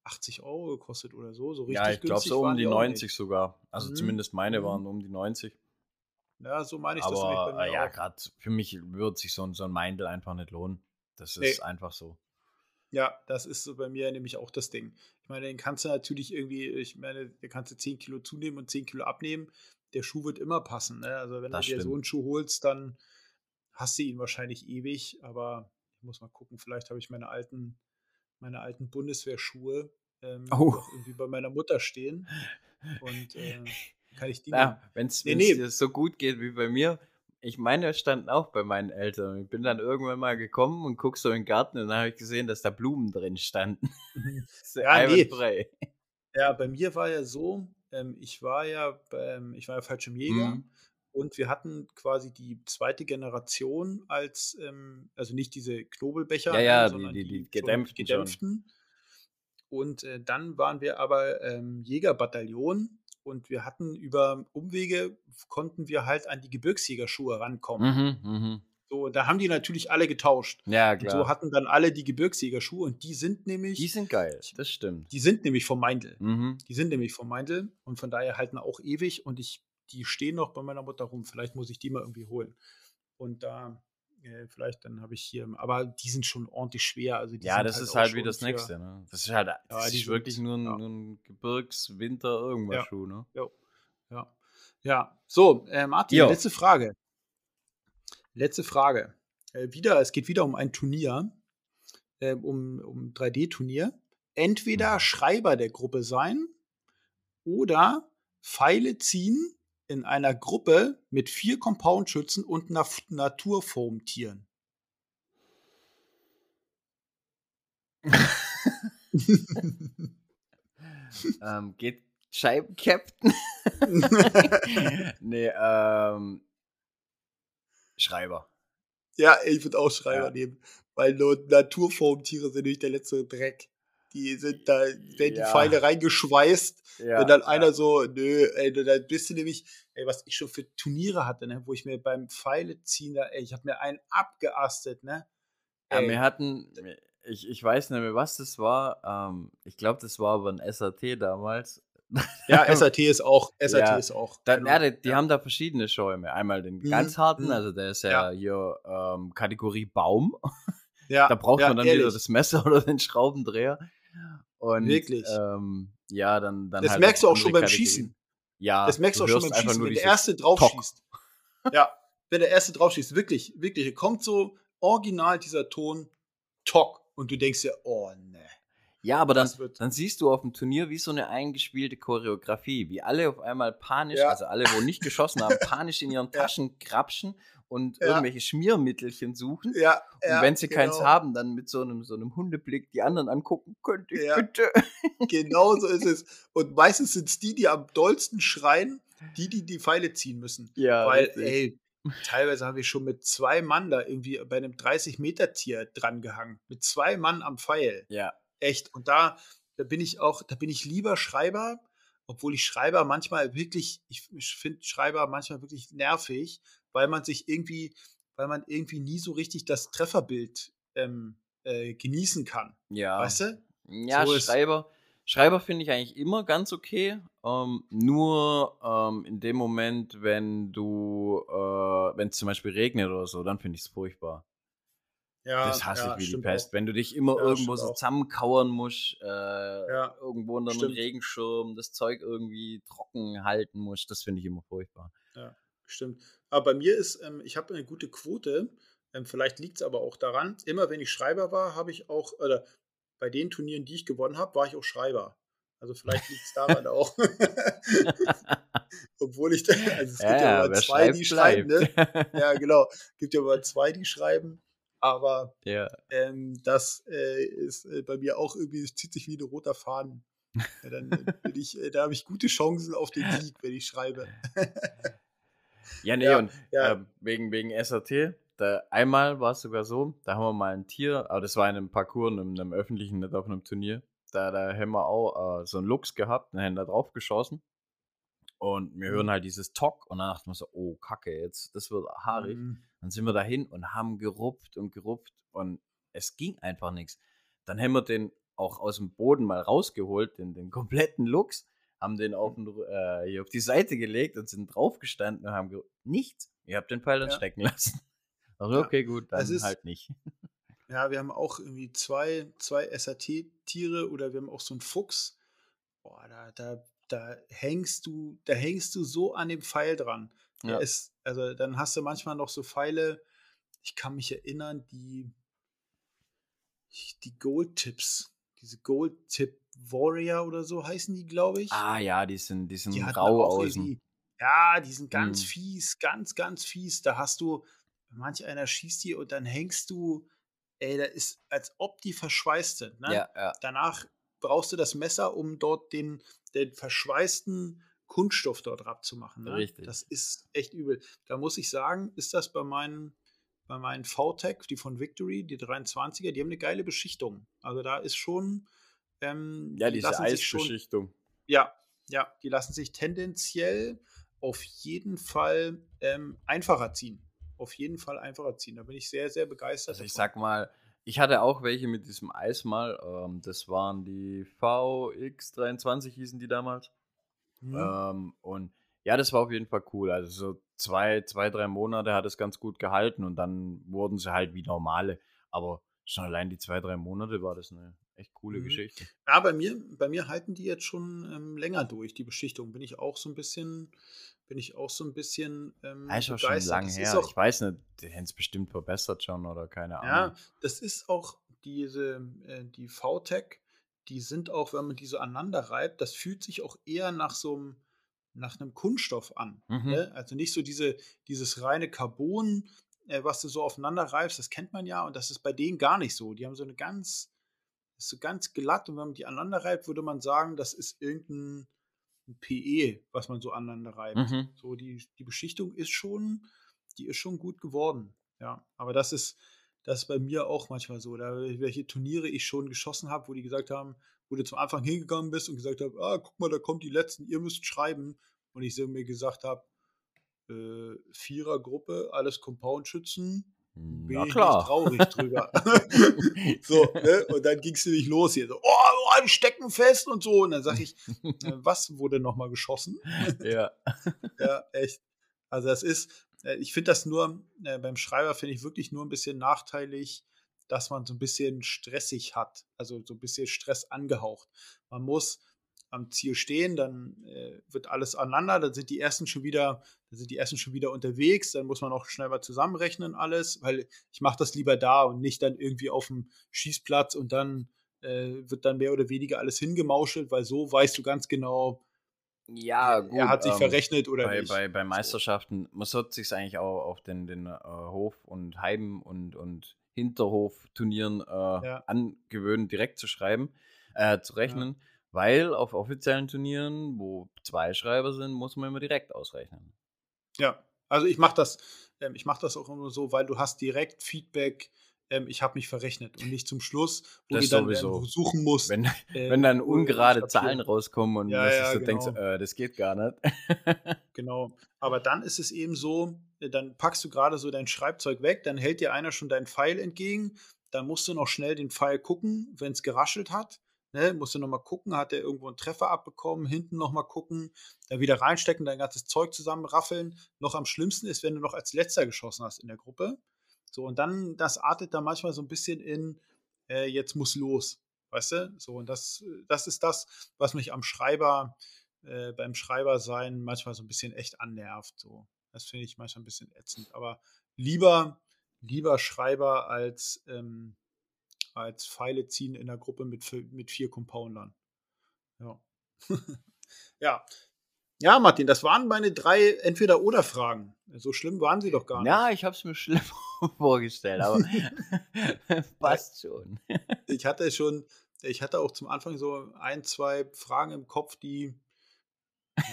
80 Euro gekostet oder so. So richtig ja, ich glaube so um die 90 nicht. sogar. Also mhm. zumindest meine mhm. waren um die 90. Ja, so meine ich Aber, das bei mir ja, gerade für mich würde sich so ein, so ein Meindl einfach nicht lohnen. Das ist nee. einfach so. Ja, das ist so bei mir nämlich auch das Ding. Ich meine, den kannst du natürlich irgendwie, ich meine, den kannst du 10 Kilo zunehmen und 10 Kilo abnehmen. Der Schuh wird immer passen. Ne? Also wenn das du dir so einen Schuh holst, dann hast du ihn wahrscheinlich ewig. Aber ich muss mal gucken, vielleicht habe ich meine alten, meine alten Bundeswehrschuhe ähm, oh. irgendwie bei meiner Mutter stehen. *laughs* Und äh, kann ich die ja, Wenn es nee, nee. dir so gut geht wie bei mir, ich meine, standen auch bei meinen Eltern. Ich bin dann irgendwann mal gekommen und guck so in den Garten und dann habe ich gesehen, dass da Blumen drin standen. Mhm. *laughs* ja, nee. frei. Ja, bei mir war ja so, ähm, ich war ja, ähm, ich war ja Fallschirmjäger mhm. und wir hatten quasi die zweite Generation als, ähm, also nicht diese Knobelbecher, ja, ja, sondern die, die, die gedämpften. gedämpften. Und äh, dann waren wir aber ähm, Jägerbataillon und wir hatten über Umwege, konnten wir halt an die Gebirgsjägerschuhe rankommen. Mhm, mh. So, da haben die natürlich alle getauscht. Ja, klar. Und so hatten dann alle die Gebirgsjägerschuhe und die sind nämlich. Die sind geil, das stimmt. Die sind nämlich vom Meindl. Mhm. Die sind nämlich vom Meindl und von daher halten auch ewig und ich, die stehen noch bei meiner Mutter rum. Vielleicht muss ich die mal irgendwie holen. Und da, äh, vielleicht dann habe ich hier, aber die sind schon ordentlich schwer. Also ja, das halt ist halt wie das für, nächste. Ne? Das ist halt das ja, ist wirklich nur ein, ja. ein Gebirgs-Winter irgendwas ja. Schuh. Ne? Ja. ja. Ja, so, äh, Martin, jo. letzte Frage. Letzte Frage. Äh, wieder, es geht wieder um ein Turnier, äh, um, um 3D-Turnier. Entweder mhm. Schreiber der Gruppe sein oder Pfeile ziehen in einer Gruppe mit vier Compound-Schützen und Nat Naturformtieren. *laughs* ähm, geht Scheibenkapitän? *laughs* nee, ähm, Schreiber. Ja, ich würde auch Schreiber ja. nehmen, weil nur Naturformtiere sind nicht der letzte Dreck. Die sind da, werden ja. die Pfeile reingeschweißt. Ja, wenn dann einer so, nö, ey, da bist du nämlich, ey, was ich schon für Turniere hatte, ne, wo ich mir beim Pfeile ziehen, da, ey, ich habe mir einen abgeastet, ne? Ja, wir hatten, ich, ich weiß nicht mehr, was das war. Ähm, ich glaube, das war aber ein SAT damals. *laughs* Ja, SAT ist auch, SAT ja, ist auch. Da, genau. ja, die, die ja. haben da verschiedene Schäume. Einmal den mhm. ganz harten, mhm. also der ist ja, ja. hier ähm, Kategorie Baum. Ja, *laughs* da braucht man dann ehrlich. wieder das Messer *laughs* oder den Schraubendreher. Und, Wirklich. Ähm, ja, dann, dann Das halt merkst du auch schon beim Kategorien. Schießen. Ja, das merkst du auch schon beim Schießen, wenn der erste drauf Talk. schießt. Ja, wenn der erste drauf schießt, wirklich, wirklich, kommt so original dieser Ton Tok und du denkst dir, oh ne. Ja, aber dann, dann siehst du auf dem Turnier wie so eine eingespielte Choreografie, wie alle auf einmal panisch, ja. also alle, wo nicht geschossen haben, panisch in ihren *laughs* Taschen ja. krapschen und ja. irgendwelche Schmiermittelchen suchen. Ja, und wenn sie genau. keins haben, dann mit so einem, so einem Hundeblick die anderen angucken, könnt ihr ja. bitte. Genau so ist es. *laughs* Und meistens sind es die, die am dollsten schreien, die, die die Pfeile ziehen müssen. Ja, Weil, richtig. ey, teilweise haben wir schon mit zwei Mann da irgendwie bei einem 30-Meter-Tier drangehangen. Mit zwei Mann am Pfeil. Ja. Echt. Und da, da bin ich auch, da bin ich lieber Schreiber, obwohl ich Schreiber manchmal wirklich, ich finde Schreiber manchmal wirklich nervig, weil man sich irgendwie, weil man irgendwie nie so richtig das Trefferbild ähm, äh, genießen kann. Ja. Weißt du? Ja, so Schreiber. Schreiber finde ich eigentlich immer ganz okay. Ähm, nur ähm, in dem Moment, wenn du, äh, wenn es zum Beispiel regnet oder so, dann finde ich es furchtbar. Ja, das hasse ja, ich wie die Pest. Auch. Wenn du dich immer ja, irgendwo so zusammenkauern musst, äh, ja, irgendwo unter einem Regenschirm, das Zeug irgendwie trocken halten musst, das finde ich immer furchtbar. Ja, stimmt. Aber bei mir ist, ähm, ich habe eine gute Quote. Ähm, vielleicht liegt es aber auch daran, immer wenn ich Schreiber war, habe ich auch, oder bei den Turnieren, die ich gewonnen habe, war ich auch Schreiber. Also vielleicht *laughs* liegt es daran auch. *laughs* Obwohl ich, also es gibt ja, ja aber zwei, die schreiben, ne? *laughs* Ja, genau. Es gibt ja aber zwei, die schreiben. Aber ja. ähm, das äh, ist äh, bei mir auch irgendwie, es zieht sich wie ein roter Faden. Ja, dann bin ich, äh, da habe ich gute Chancen auf den Sieg, wenn ich schreibe. Ja, nee, ja, und ja. Äh, wegen, wegen SAT, da, einmal war es sogar so, da haben wir mal ein Tier, aber das war in einem Parcours, in einem, in einem öffentlichen, nicht auf einem Turnier. Da, da haben wir auch äh, so einen Lux gehabt, und haben da drauf geschossen. Und wir hören mhm. halt dieses Tock und dann dachten wir so, oh Kacke, jetzt, das wird haarig. Mhm. Dann sind wir dahin und haben gerupft und gerupft und es ging einfach nichts. Dann haben wir den auch aus dem Boden mal rausgeholt, den, den kompletten Lux, haben den auf, den, äh, hier auf die Seite gelegt und sind draufgestanden und haben nichts. Ihr habt den Pfeil dann ja. stecken lassen. *laughs* Also okay, gut, dann ist, halt nicht. *laughs* Ja, wir haben auch irgendwie zwei, zwei SAT-Tiere oder wir haben auch so einen Fuchs. Boah, da, da, da hängst du, da hängst du so an dem Pfeil dran. Ja. Ist, also dann hast du manchmal noch so Pfeile, ich kann mich erinnern, die, die Gold-Tips, diese Gold-Tip Warrior oder so heißen die, glaube ich. Ah ja, die sind, die sind die rau außen. Ja, die sind ganz hm. fies, ganz, ganz fies. Da hast du, manch einer schießt die und dann hängst du, ey, da ist, als ob die verschweißt sind. Ne? Ja, ja. Danach brauchst du das Messer, um dort den, den verschweißten Kunststoff dort abzumachen. Ne? Richtig. Das ist echt übel. Da muss ich sagen, ist das bei meinen, bei meinen VTech, die von Victory, die 23er, die haben eine geile Beschichtung. Also da ist schon. Ähm, ja, die diese Eisbeschichtung. Schon, ja, ja, die lassen sich tendenziell auf jeden Fall ähm, einfacher ziehen auf jeden Fall einfacher ziehen. Da bin ich sehr, sehr begeistert. Also ich sag mal, ich hatte auch welche mit diesem Eis mal. Ähm, das waren die VX23 hießen die damals. Mhm. Ähm, und ja, das war auf jeden Fall cool. Also so zwei, zwei, drei Monate hat es ganz gut gehalten und dann wurden sie halt wie normale. Aber schon allein die zwei, drei Monate war das eine echt coole mhm. Geschichte. Ja, bei mir, bei mir halten die jetzt schon ähm, länger durch, die Beschichtung. Bin ich auch so ein bisschen bin ich auch so ein bisschen ähm, das ist auch schon lange her. Auch, ich weiß nicht, die hätten es bestimmt verbessert schon oder keine Ahnung. Ja, das ist auch diese, äh, die VTech, die sind auch, wenn man die so aneinander reibt, das fühlt sich auch eher nach so einem, nach einem Kunststoff an. Mhm. Ne? Also nicht so diese, dieses reine Carbon, äh, was du so aufeinander reibst, das kennt man ja und das ist bei denen gar nicht so. Die haben so eine ganz, ist so ganz glatt und wenn man die aneinander reibt, würde man sagen, das ist irgendein PE, was man so aneinander reibt. Mhm. So die, die Beschichtung ist schon, die ist schon gut geworden. Ja, aber das ist, das ist bei mir auch manchmal so. Da, welche Turniere ich schon geschossen habe, wo die gesagt haben, wo du zum Anfang hingegangen bist und gesagt hast, ah, guck mal, da kommt die letzten, ihr müsst schreiben. Und ich so mir gesagt habe, äh, Vierergruppe, alles Compound-Schützen, bin ja, klar. ich traurig drüber. *laughs* *laughs* so, ne? Und dann ging es nämlich los hier so, oh, alle stecken fest und so. Und dann sage ich, äh, *laughs* was wurde nochmal geschossen? ja. ja, echt. Also das ist, äh, ich finde das nur, äh, beim Schreiber finde ich wirklich nur ein bisschen nachteilig, dass man so ein bisschen stressig hat, also so ein bisschen Stress angehaucht. Man muss am Ziel stehen, dann äh, wird alles aneinander, dann sind die ersten schon wieder, dann sind die ersten schon wieder unterwegs, dann muss man auch schnell mal zusammenrechnen alles, weil ich mache das lieber da und nicht dann irgendwie auf dem Schießplatz und dann äh, wird dann mehr oder weniger alles hingemauschelt, weil so weißt du ganz genau, ja, gut, er hat sich ähm, verrechnet oder bei, nicht. Bei, bei Meisterschaften, man sollte sich eigentlich auch auf den, den äh, Hof- und Heim- und, und Hinterhof-Turnieren äh, ja. angewöhnen, direkt zu schreiben, äh, zu rechnen. Ja weil auf offiziellen Turnieren, wo zwei Schreiber sind, muss man immer direkt ausrechnen. Ja, also ich mache das, ähm, ich mache das auch immer so, weil du hast direkt Feedback, ähm, ich habe mich verrechnet und nicht zum Schluss, wo das du dann ähm, suchen musst. Wenn, äh, wenn dann ungerade Zahlen rauskommen und ja, ja, du genau. denkst, äh, das geht gar nicht. *laughs* genau. Aber dann ist es eben so, äh, dann packst du gerade so dein Schreibzeug weg, dann hält dir einer schon deinen Pfeil entgegen, dann musst du noch schnell den Pfeil gucken, wenn es geraschelt hat Ne, musst du nochmal gucken, hat er irgendwo einen Treffer abbekommen, hinten nochmal gucken, dann wieder reinstecken, dein ganzes Zeug zusammenraffeln. Noch am schlimmsten ist, wenn du noch als letzter geschossen hast in der Gruppe. So, und dann, das artet da manchmal so ein bisschen in, äh, jetzt muss los. Weißt du? So, und das, das ist das, was mich am Schreiber, äh, beim Schreiber sein manchmal so ein bisschen echt annervt. So. Das finde ich manchmal ein bisschen ätzend. Aber lieber, lieber Schreiber als, ähm, als Pfeile ziehen in der Gruppe mit, mit vier Compoundern. Ja. *laughs* ja. Ja, Martin, das waren meine drei Entweder-Oder-Fragen. So schlimm waren sie doch gar nicht. Ja, ich habe es mir schlimm *laughs* vorgestellt, aber *laughs* passt schon. ich hatte schon, ich hatte auch zum Anfang so ein, zwei Fragen im Kopf, die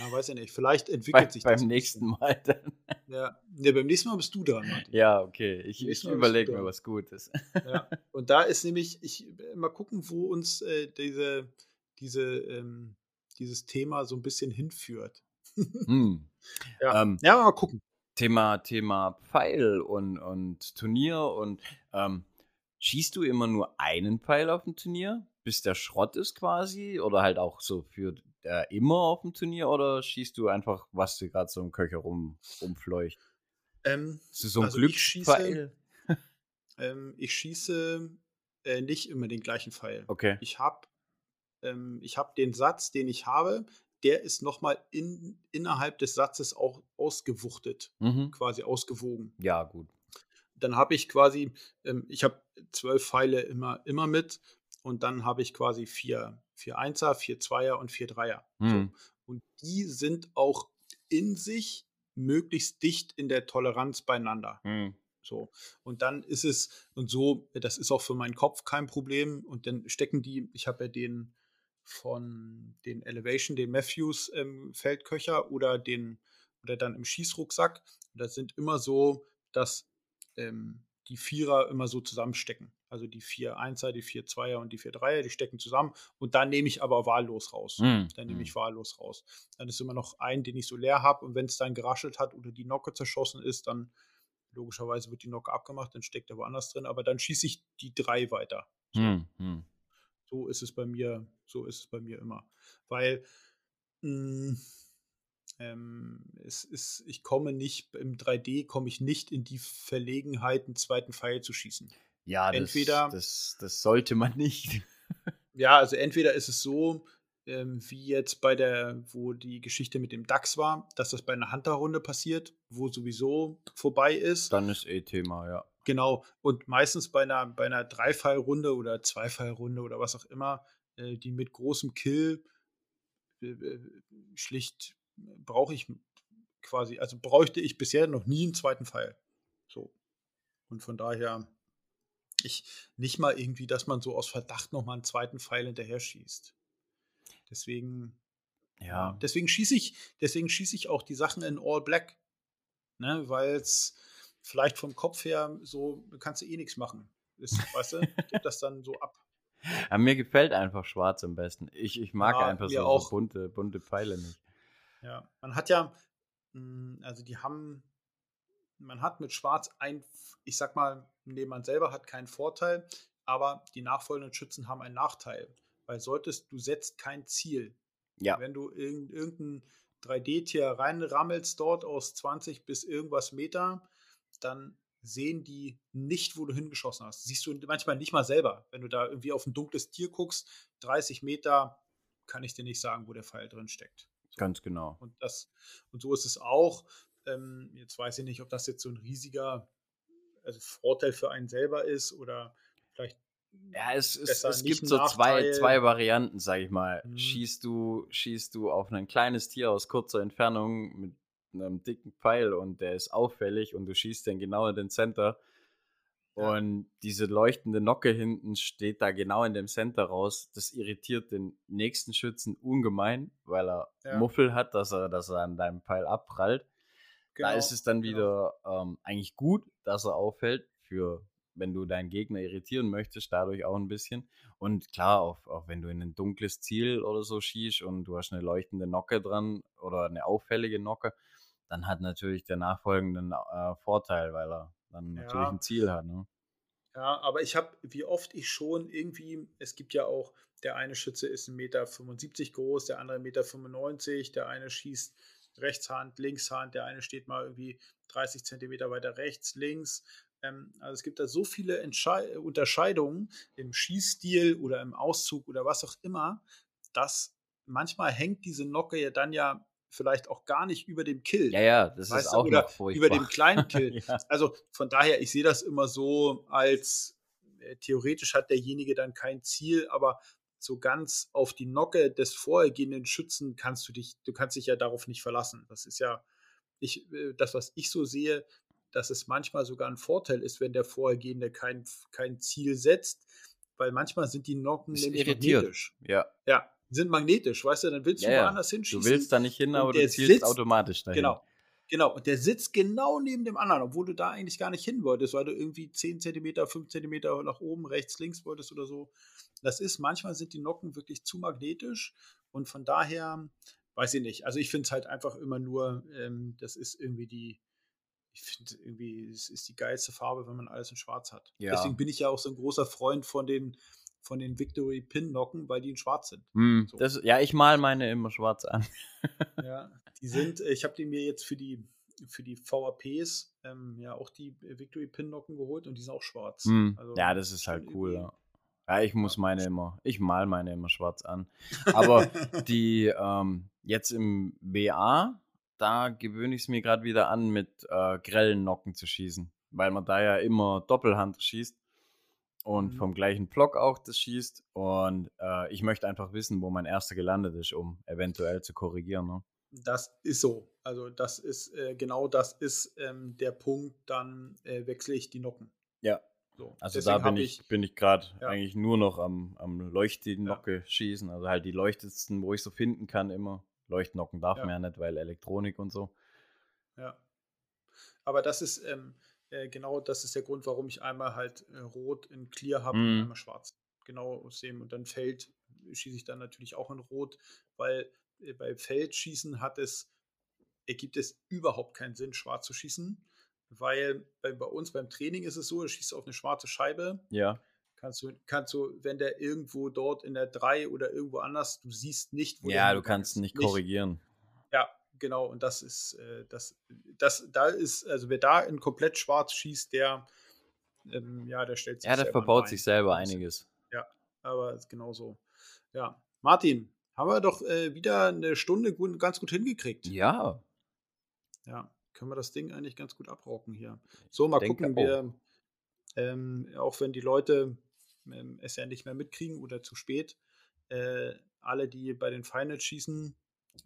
ja, weiß ich nicht. Vielleicht entwickelt Bei, sich das. Beim nächsten Mal dann. Ja. ja, beim nächsten Mal bist du dran, Martin. Ja, okay. Ich, ich überlege mir was Gutes. Ja. Und da ist nämlich, ich mal gucken, wo uns äh, diese, diese, ähm, dieses Thema so ein bisschen hinführt. Hm. Ja. Ähm, ja, mal gucken. Thema, Thema Pfeil und, und Turnier und ähm, schießt du immer nur einen Pfeil auf dem Turnier, bis der Schrott ist quasi? Oder halt auch so für äh, immer auf dem Turnier oder schießt du einfach, was dir gerade so im Köcher rum, rumfleucht? Ähm, Ist so ein also? Ich schieße, *laughs* ähm, ich schieße äh, nicht immer den gleichen Pfeil. Okay. Ich habe ähm, hab den Satz, den ich habe, der ist nochmal in, innerhalb des Satzes auch ausgewuchtet, mhm. quasi ausgewogen. Ja, gut. Dann habe ich quasi, ähm, ich habe zwölf Pfeile immer, immer mit und dann habe ich quasi vier, vier Einser, vier Zweier und vier Dreier. Mhm. So. Und die sind auch in sich möglichst dicht in der Toleranz beieinander. Mhm. So. Und dann ist es, und so, das ist auch für meinen Kopf kein Problem. Und dann stecken die, ich habe ja den von den Elevation, den Matthews ähm, Feldköcher oder den, oder dann im Schießrucksack. Und das sind immer so, dass ähm, die Vierer immer so zusammenstecken. Also die vier Einser, die vier Zweier und die vier Dreier, die stecken zusammen. Und dann nehme ich aber wahllos raus. Mhm. Dann nehme hm. ich wahllos raus. Dann ist immer noch ein, den ich so leer habe. Und wenn es dann geraschelt hat oder die Nocke zerschossen ist, dann logischerweise wird die Nocke abgemacht, dann steckt er woanders drin. Aber dann schieße ich die drei weiter. So. Mhm. so ist es bei mir, so ist es bei mir immer. Weil mh, hm, ähm, es ist, ich komme nicht, im 3D komme ich nicht in die Verlegenheit, einen zweiten Pfeil zu schießen. Ja, entweder, das, das, das sollte man nicht. *laughs* ja, also entweder ist es so, ähm, wie jetzt bei der, wo die Geschichte mit dem DAX war, dass das bei einer Hunter-Runde passiert, wo sowieso vorbei ist. Dann ist eh Thema, ja. Genau. Und meistens bei einer, bei einer Dreifallrunde oder Zweifallrunde oder was auch immer, äh, die mit großem Kill äh, äh schlicht brauche ich quasi, also bräuchte ich bisher noch nie einen zweiten Pfeil. So. Und von daher ich nicht mal irgendwie, dass man so aus Verdacht nochmal einen zweiten Pfeil hinterher schießt. Deswegen, ja, deswegen schieße ich, deswegen schieße ich auch die Sachen in All Black. Ne, weil es vielleicht vom Kopf her so, kannst du eh nichts machen. Ist, weißt du, *laughs* gib das dann so ab. Ja, mir gefällt einfach schwarz am besten. Ich, ich mag ja, einfach so, so, bunte, bunte Pfeile nicht. Ja, man hat ja, hm, also die haben, man hat mit schwarz ein, ich sag mal, nee, man selber hat keinen Vorteil, aber die nachfolgenden Schützen haben einen Nachteil. Weil solltest, du setzt kein Ziel. Ja. Wenn du irgendein 3D-Tier reinrammelst dort aus 20 bis irgendwas Meter, dann sehen die nicht, wo du hingeschossen hast. Siehst du manchmal nicht mal selber. Wenn du da irgendwie auf ein dunkles Tier guckst, 30 Meter, kann ich dir nicht sagen, wo der Pfeil drin steckt. Ganz genau. Und, das, und so ist es auch. Ähm, jetzt weiß ich nicht, ob das jetzt so ein riesiger also Vorteil für einen selber ist oder vielleicht. Ja, es, es, es gibt so zwei, zwei Varianten, sag ich mal. Mhm. Schießt, du, schießt du auf ein kleines Tier aus kurzer Entfernung mit einem dicken Pfeil und der ist auffällig und du schießt den genau in den Center. Und diese leuchtende Nocke hinten steht da genau in dem Center raus. Das irritiert den nächsten Schützen ungemein, weil er ja. Muffel hat, dass er, dass er an deinem Pfeil abprallt. Genau, da ist es dann genau. wieder genau. ähm, eigentlich gut, dass er auffällt, für wenn du deinen Gegner irritieren möchtest, dadurch auch ein bisschen. Und klar, auch, auch wenn du in ein dunkles Ziel oder so schießt und du hast eine leuchtende Nocke dran oder eine auffällige Nocke, dann hat natürlich der nachfolgende äh, Vorteil, weil er dann ja. natürlich ein Ziel hat. Ne? Ja, aber ich habe, wie oft ich schon irgendwie, es gibt ja auch, der eine Schütze ist 1,75 Meter groß, der andere 1,95 Meter, der eine schießt Rechtshand, Linkshand, der eine steht mal irgendwie 30 Zentimeter weiter rechts, links. Ähm, also es gibt da so viele Entschei Unterscheidungen im Schießstil oder im Auszug oder was auch immer, dass manchmal hängt diese Nocke ja dann ja vielleicht auch gar nicht über dem Kill. Ja, ja, das ist auch oder noch furchtbar. über dem kleinen Kill. *laughs* ja. Also von daher, ich sehe das immer so als äh, theoretisch hat derjenige dann kein Ziel, aber so ganz auf die Nocke des vorhergehenden Schützen kannst du dich, du kannst dich ja darauf nicht verlassen. Das ist ja, ich, äh, das, was ich so sehe, dass es manchmal sogar ein Vorteil ist, wenn der Vorhergehende kein, kein Ziel setzt, weil manchmal sind die Nocken ist nämlich irritiert. magnetisch. Ja. Ja, sind magnetisch, weißt du, dann willst du ja, woanders hinschießen. Du willst da nicht hin, aber du zielst sitzt, automatisch dahin. Genau. Genau, und der sitzt genau neben dem anderen, obwohl du da eigentlich gar nicht hin wolltest, weil du irgendwie 10 cm, 5 cm nach oben, rechts, links wolltest oder so. Das ist, manchmal sind die Nocken wirklich zu magnetisch und von daher, weiß ich nicht. Also ich finde es halt einfach immer nur, ähm, das ist irgendwie die, ich finde irgendwie, es ist die geilste Farbe, wenn man alles in schwarz hat. Ja. Deswegen bin ich ja auch so ein großer Freund von den, von den Victory Pin Nocken, weil die in schwarz sind. Mm, so. das, ja, ich mal meine immer schwarz an. *laughs* ja, die sind, äh, ich habe die mir jetzt für die für die VAPs ähm, ja auch die Victory Pin Nocken geholt und die sind auch schwarz. Mm, also, ja, das ist halt cool. Ja. Ja, ich muss meine immer, ich mal meine immer schwarz an. *laughs* Aber die ähm, jetzt im WA, da gewöhne ich es mir gerade wieder an, mit äh, grellen Nocken zu schießen. Weil man da ja immer Doppelhand schießt und mhm. vom gleichen Block auch das schießt. Und äh, ich möchte einfach wissen, wo mein erster gelandet ist, um eventuell zu korrigieren. Ne? Das ist so. Also das ist äh, genau das ist ähm, der Punkt, dann äh, wechsle ich die Nocken. Ja, so. Also Deswegen da bin ich, ich bin ich gerade ja. eigentlich nur noch am, am Leuchtnocke ja. schießen. Also halt die leuchtetsten, wo ich so finden kann, immer. Leuchtnocken darf ja. man ja nicht, weil Elektronik und so. Ja. Aber das ist ähm, äh, genau das ist der Grund, warum ich einmal halt äh, rot in clear habe mm. und mhm. einmal schwarz. Genau aus dem. Und dann Feld schieße ich dann natürlich auch in rot, weil äh, bei Feldschießen hat es, ergibt es überhaupt keinen Sinn, schwarz zu schießen weil bei, bei, uns beim Training ist es so, du schießt auf eine schwarze Scheibe. Ja. Kannst du, kannst du, wenn der irgendwo dort in der 3 oder irgendwo anders, du siehst nicht, wo Ja, du kannst nicht korrigieren. Ja, genau. Und das ist, äh, das, das, da ist, also wer da in komplett schwarz schießt, der, ähm, ja, der stellt sich. Ja, der verbaut sich selber einiges. Ja, aber genau so. Ja. Martin, haben wir doch äh, wieder eine Stunde gut, ganz gut hingekriegt. Ja. Ja können wir das Ding eigentlich ganz gut abrocken hier. So, mal gucken wir, ähm, auch wenn die Leute ähm, es ja nicht mehr mitkriegen oder zu spät, äh, alle, die bei den Finals schießen,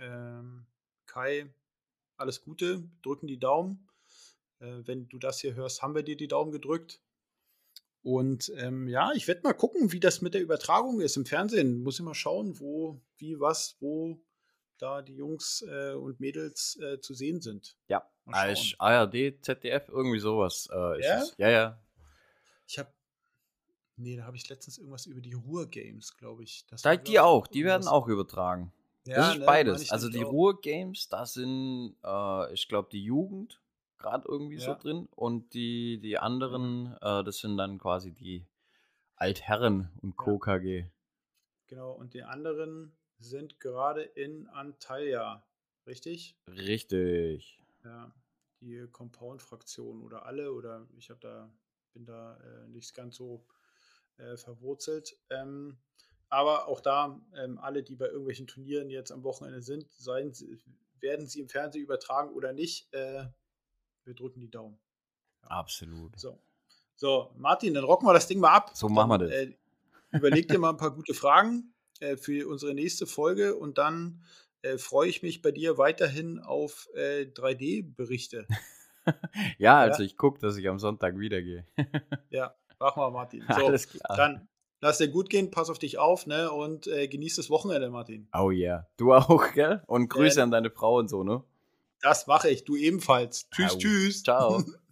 ähm, Kai, alles Gute, drücken die Daumen. Äh, wenn du das hier hörst, haben wir dir die Daumen gedrückt. Und ähm, ja, ich werde mal gucken, wie das mit der Übertragung ist im Fernsehen. Muss ich mal schauen, wo, wie, was, wo da die Jungs äh, und Mädels äh, zu sehen sind. Ja, ARD, ZDF, irgendwie sowas. Äh, ja? ja, ja. Ich habe Nee, da habe ich letztens irgendwas über die Ruhr-Games, glaube ich. Das da, die auch, die werden auch übertragen. Ja, das ist ne, beides. Also die Ruhr-Games, da sind, äh, ich glaube, die Jugend gerade irgendwie ja. so drin und die, die anderen, äh, das sind dann quasi die Altherren und Co. KG. Genau, und die anderen sind gerade in Antalya, richtig? Richtig. Ja, die Compound-Fraktion oder alle oder ich habe da, bin da äh, nicht ganz so äh, verwurzelt. Ähm, aber auch da, ähm, alle, die bei irgendwelchen Turnieren jetzt am Wochenende sind, seien, werden sie im Fernsehen übertragen oder nicht. Äh, wir drücken die Daumen. Ja. Absolut. So. so, Martin, dann rocken wir das Ding mal ab. So machen wir das. Äh, überleg dir mal ein paar gute Fragen äh, für unsere nächste Folge und dann äh, freue ich mich bei dir weiterhin auf 3D-Berichte. *laughs* ja, also ja? ich gucke, dass ich am Sonntag wieder gehe. ja, Mach mal, Martin. *laughs* So, Alles klar. Dann lass dir gut gehen, pass auf dich auf, ne? Und äh, genieß das Wochenende, Martin. Oh ja. Yeah. Du auch, *laughs* gell? Und Grüße äh, an deine Frau und so, ne? Das mache ich. Du ebenfalls. Tschüss, Au. tschüss. Ciao. *laughs*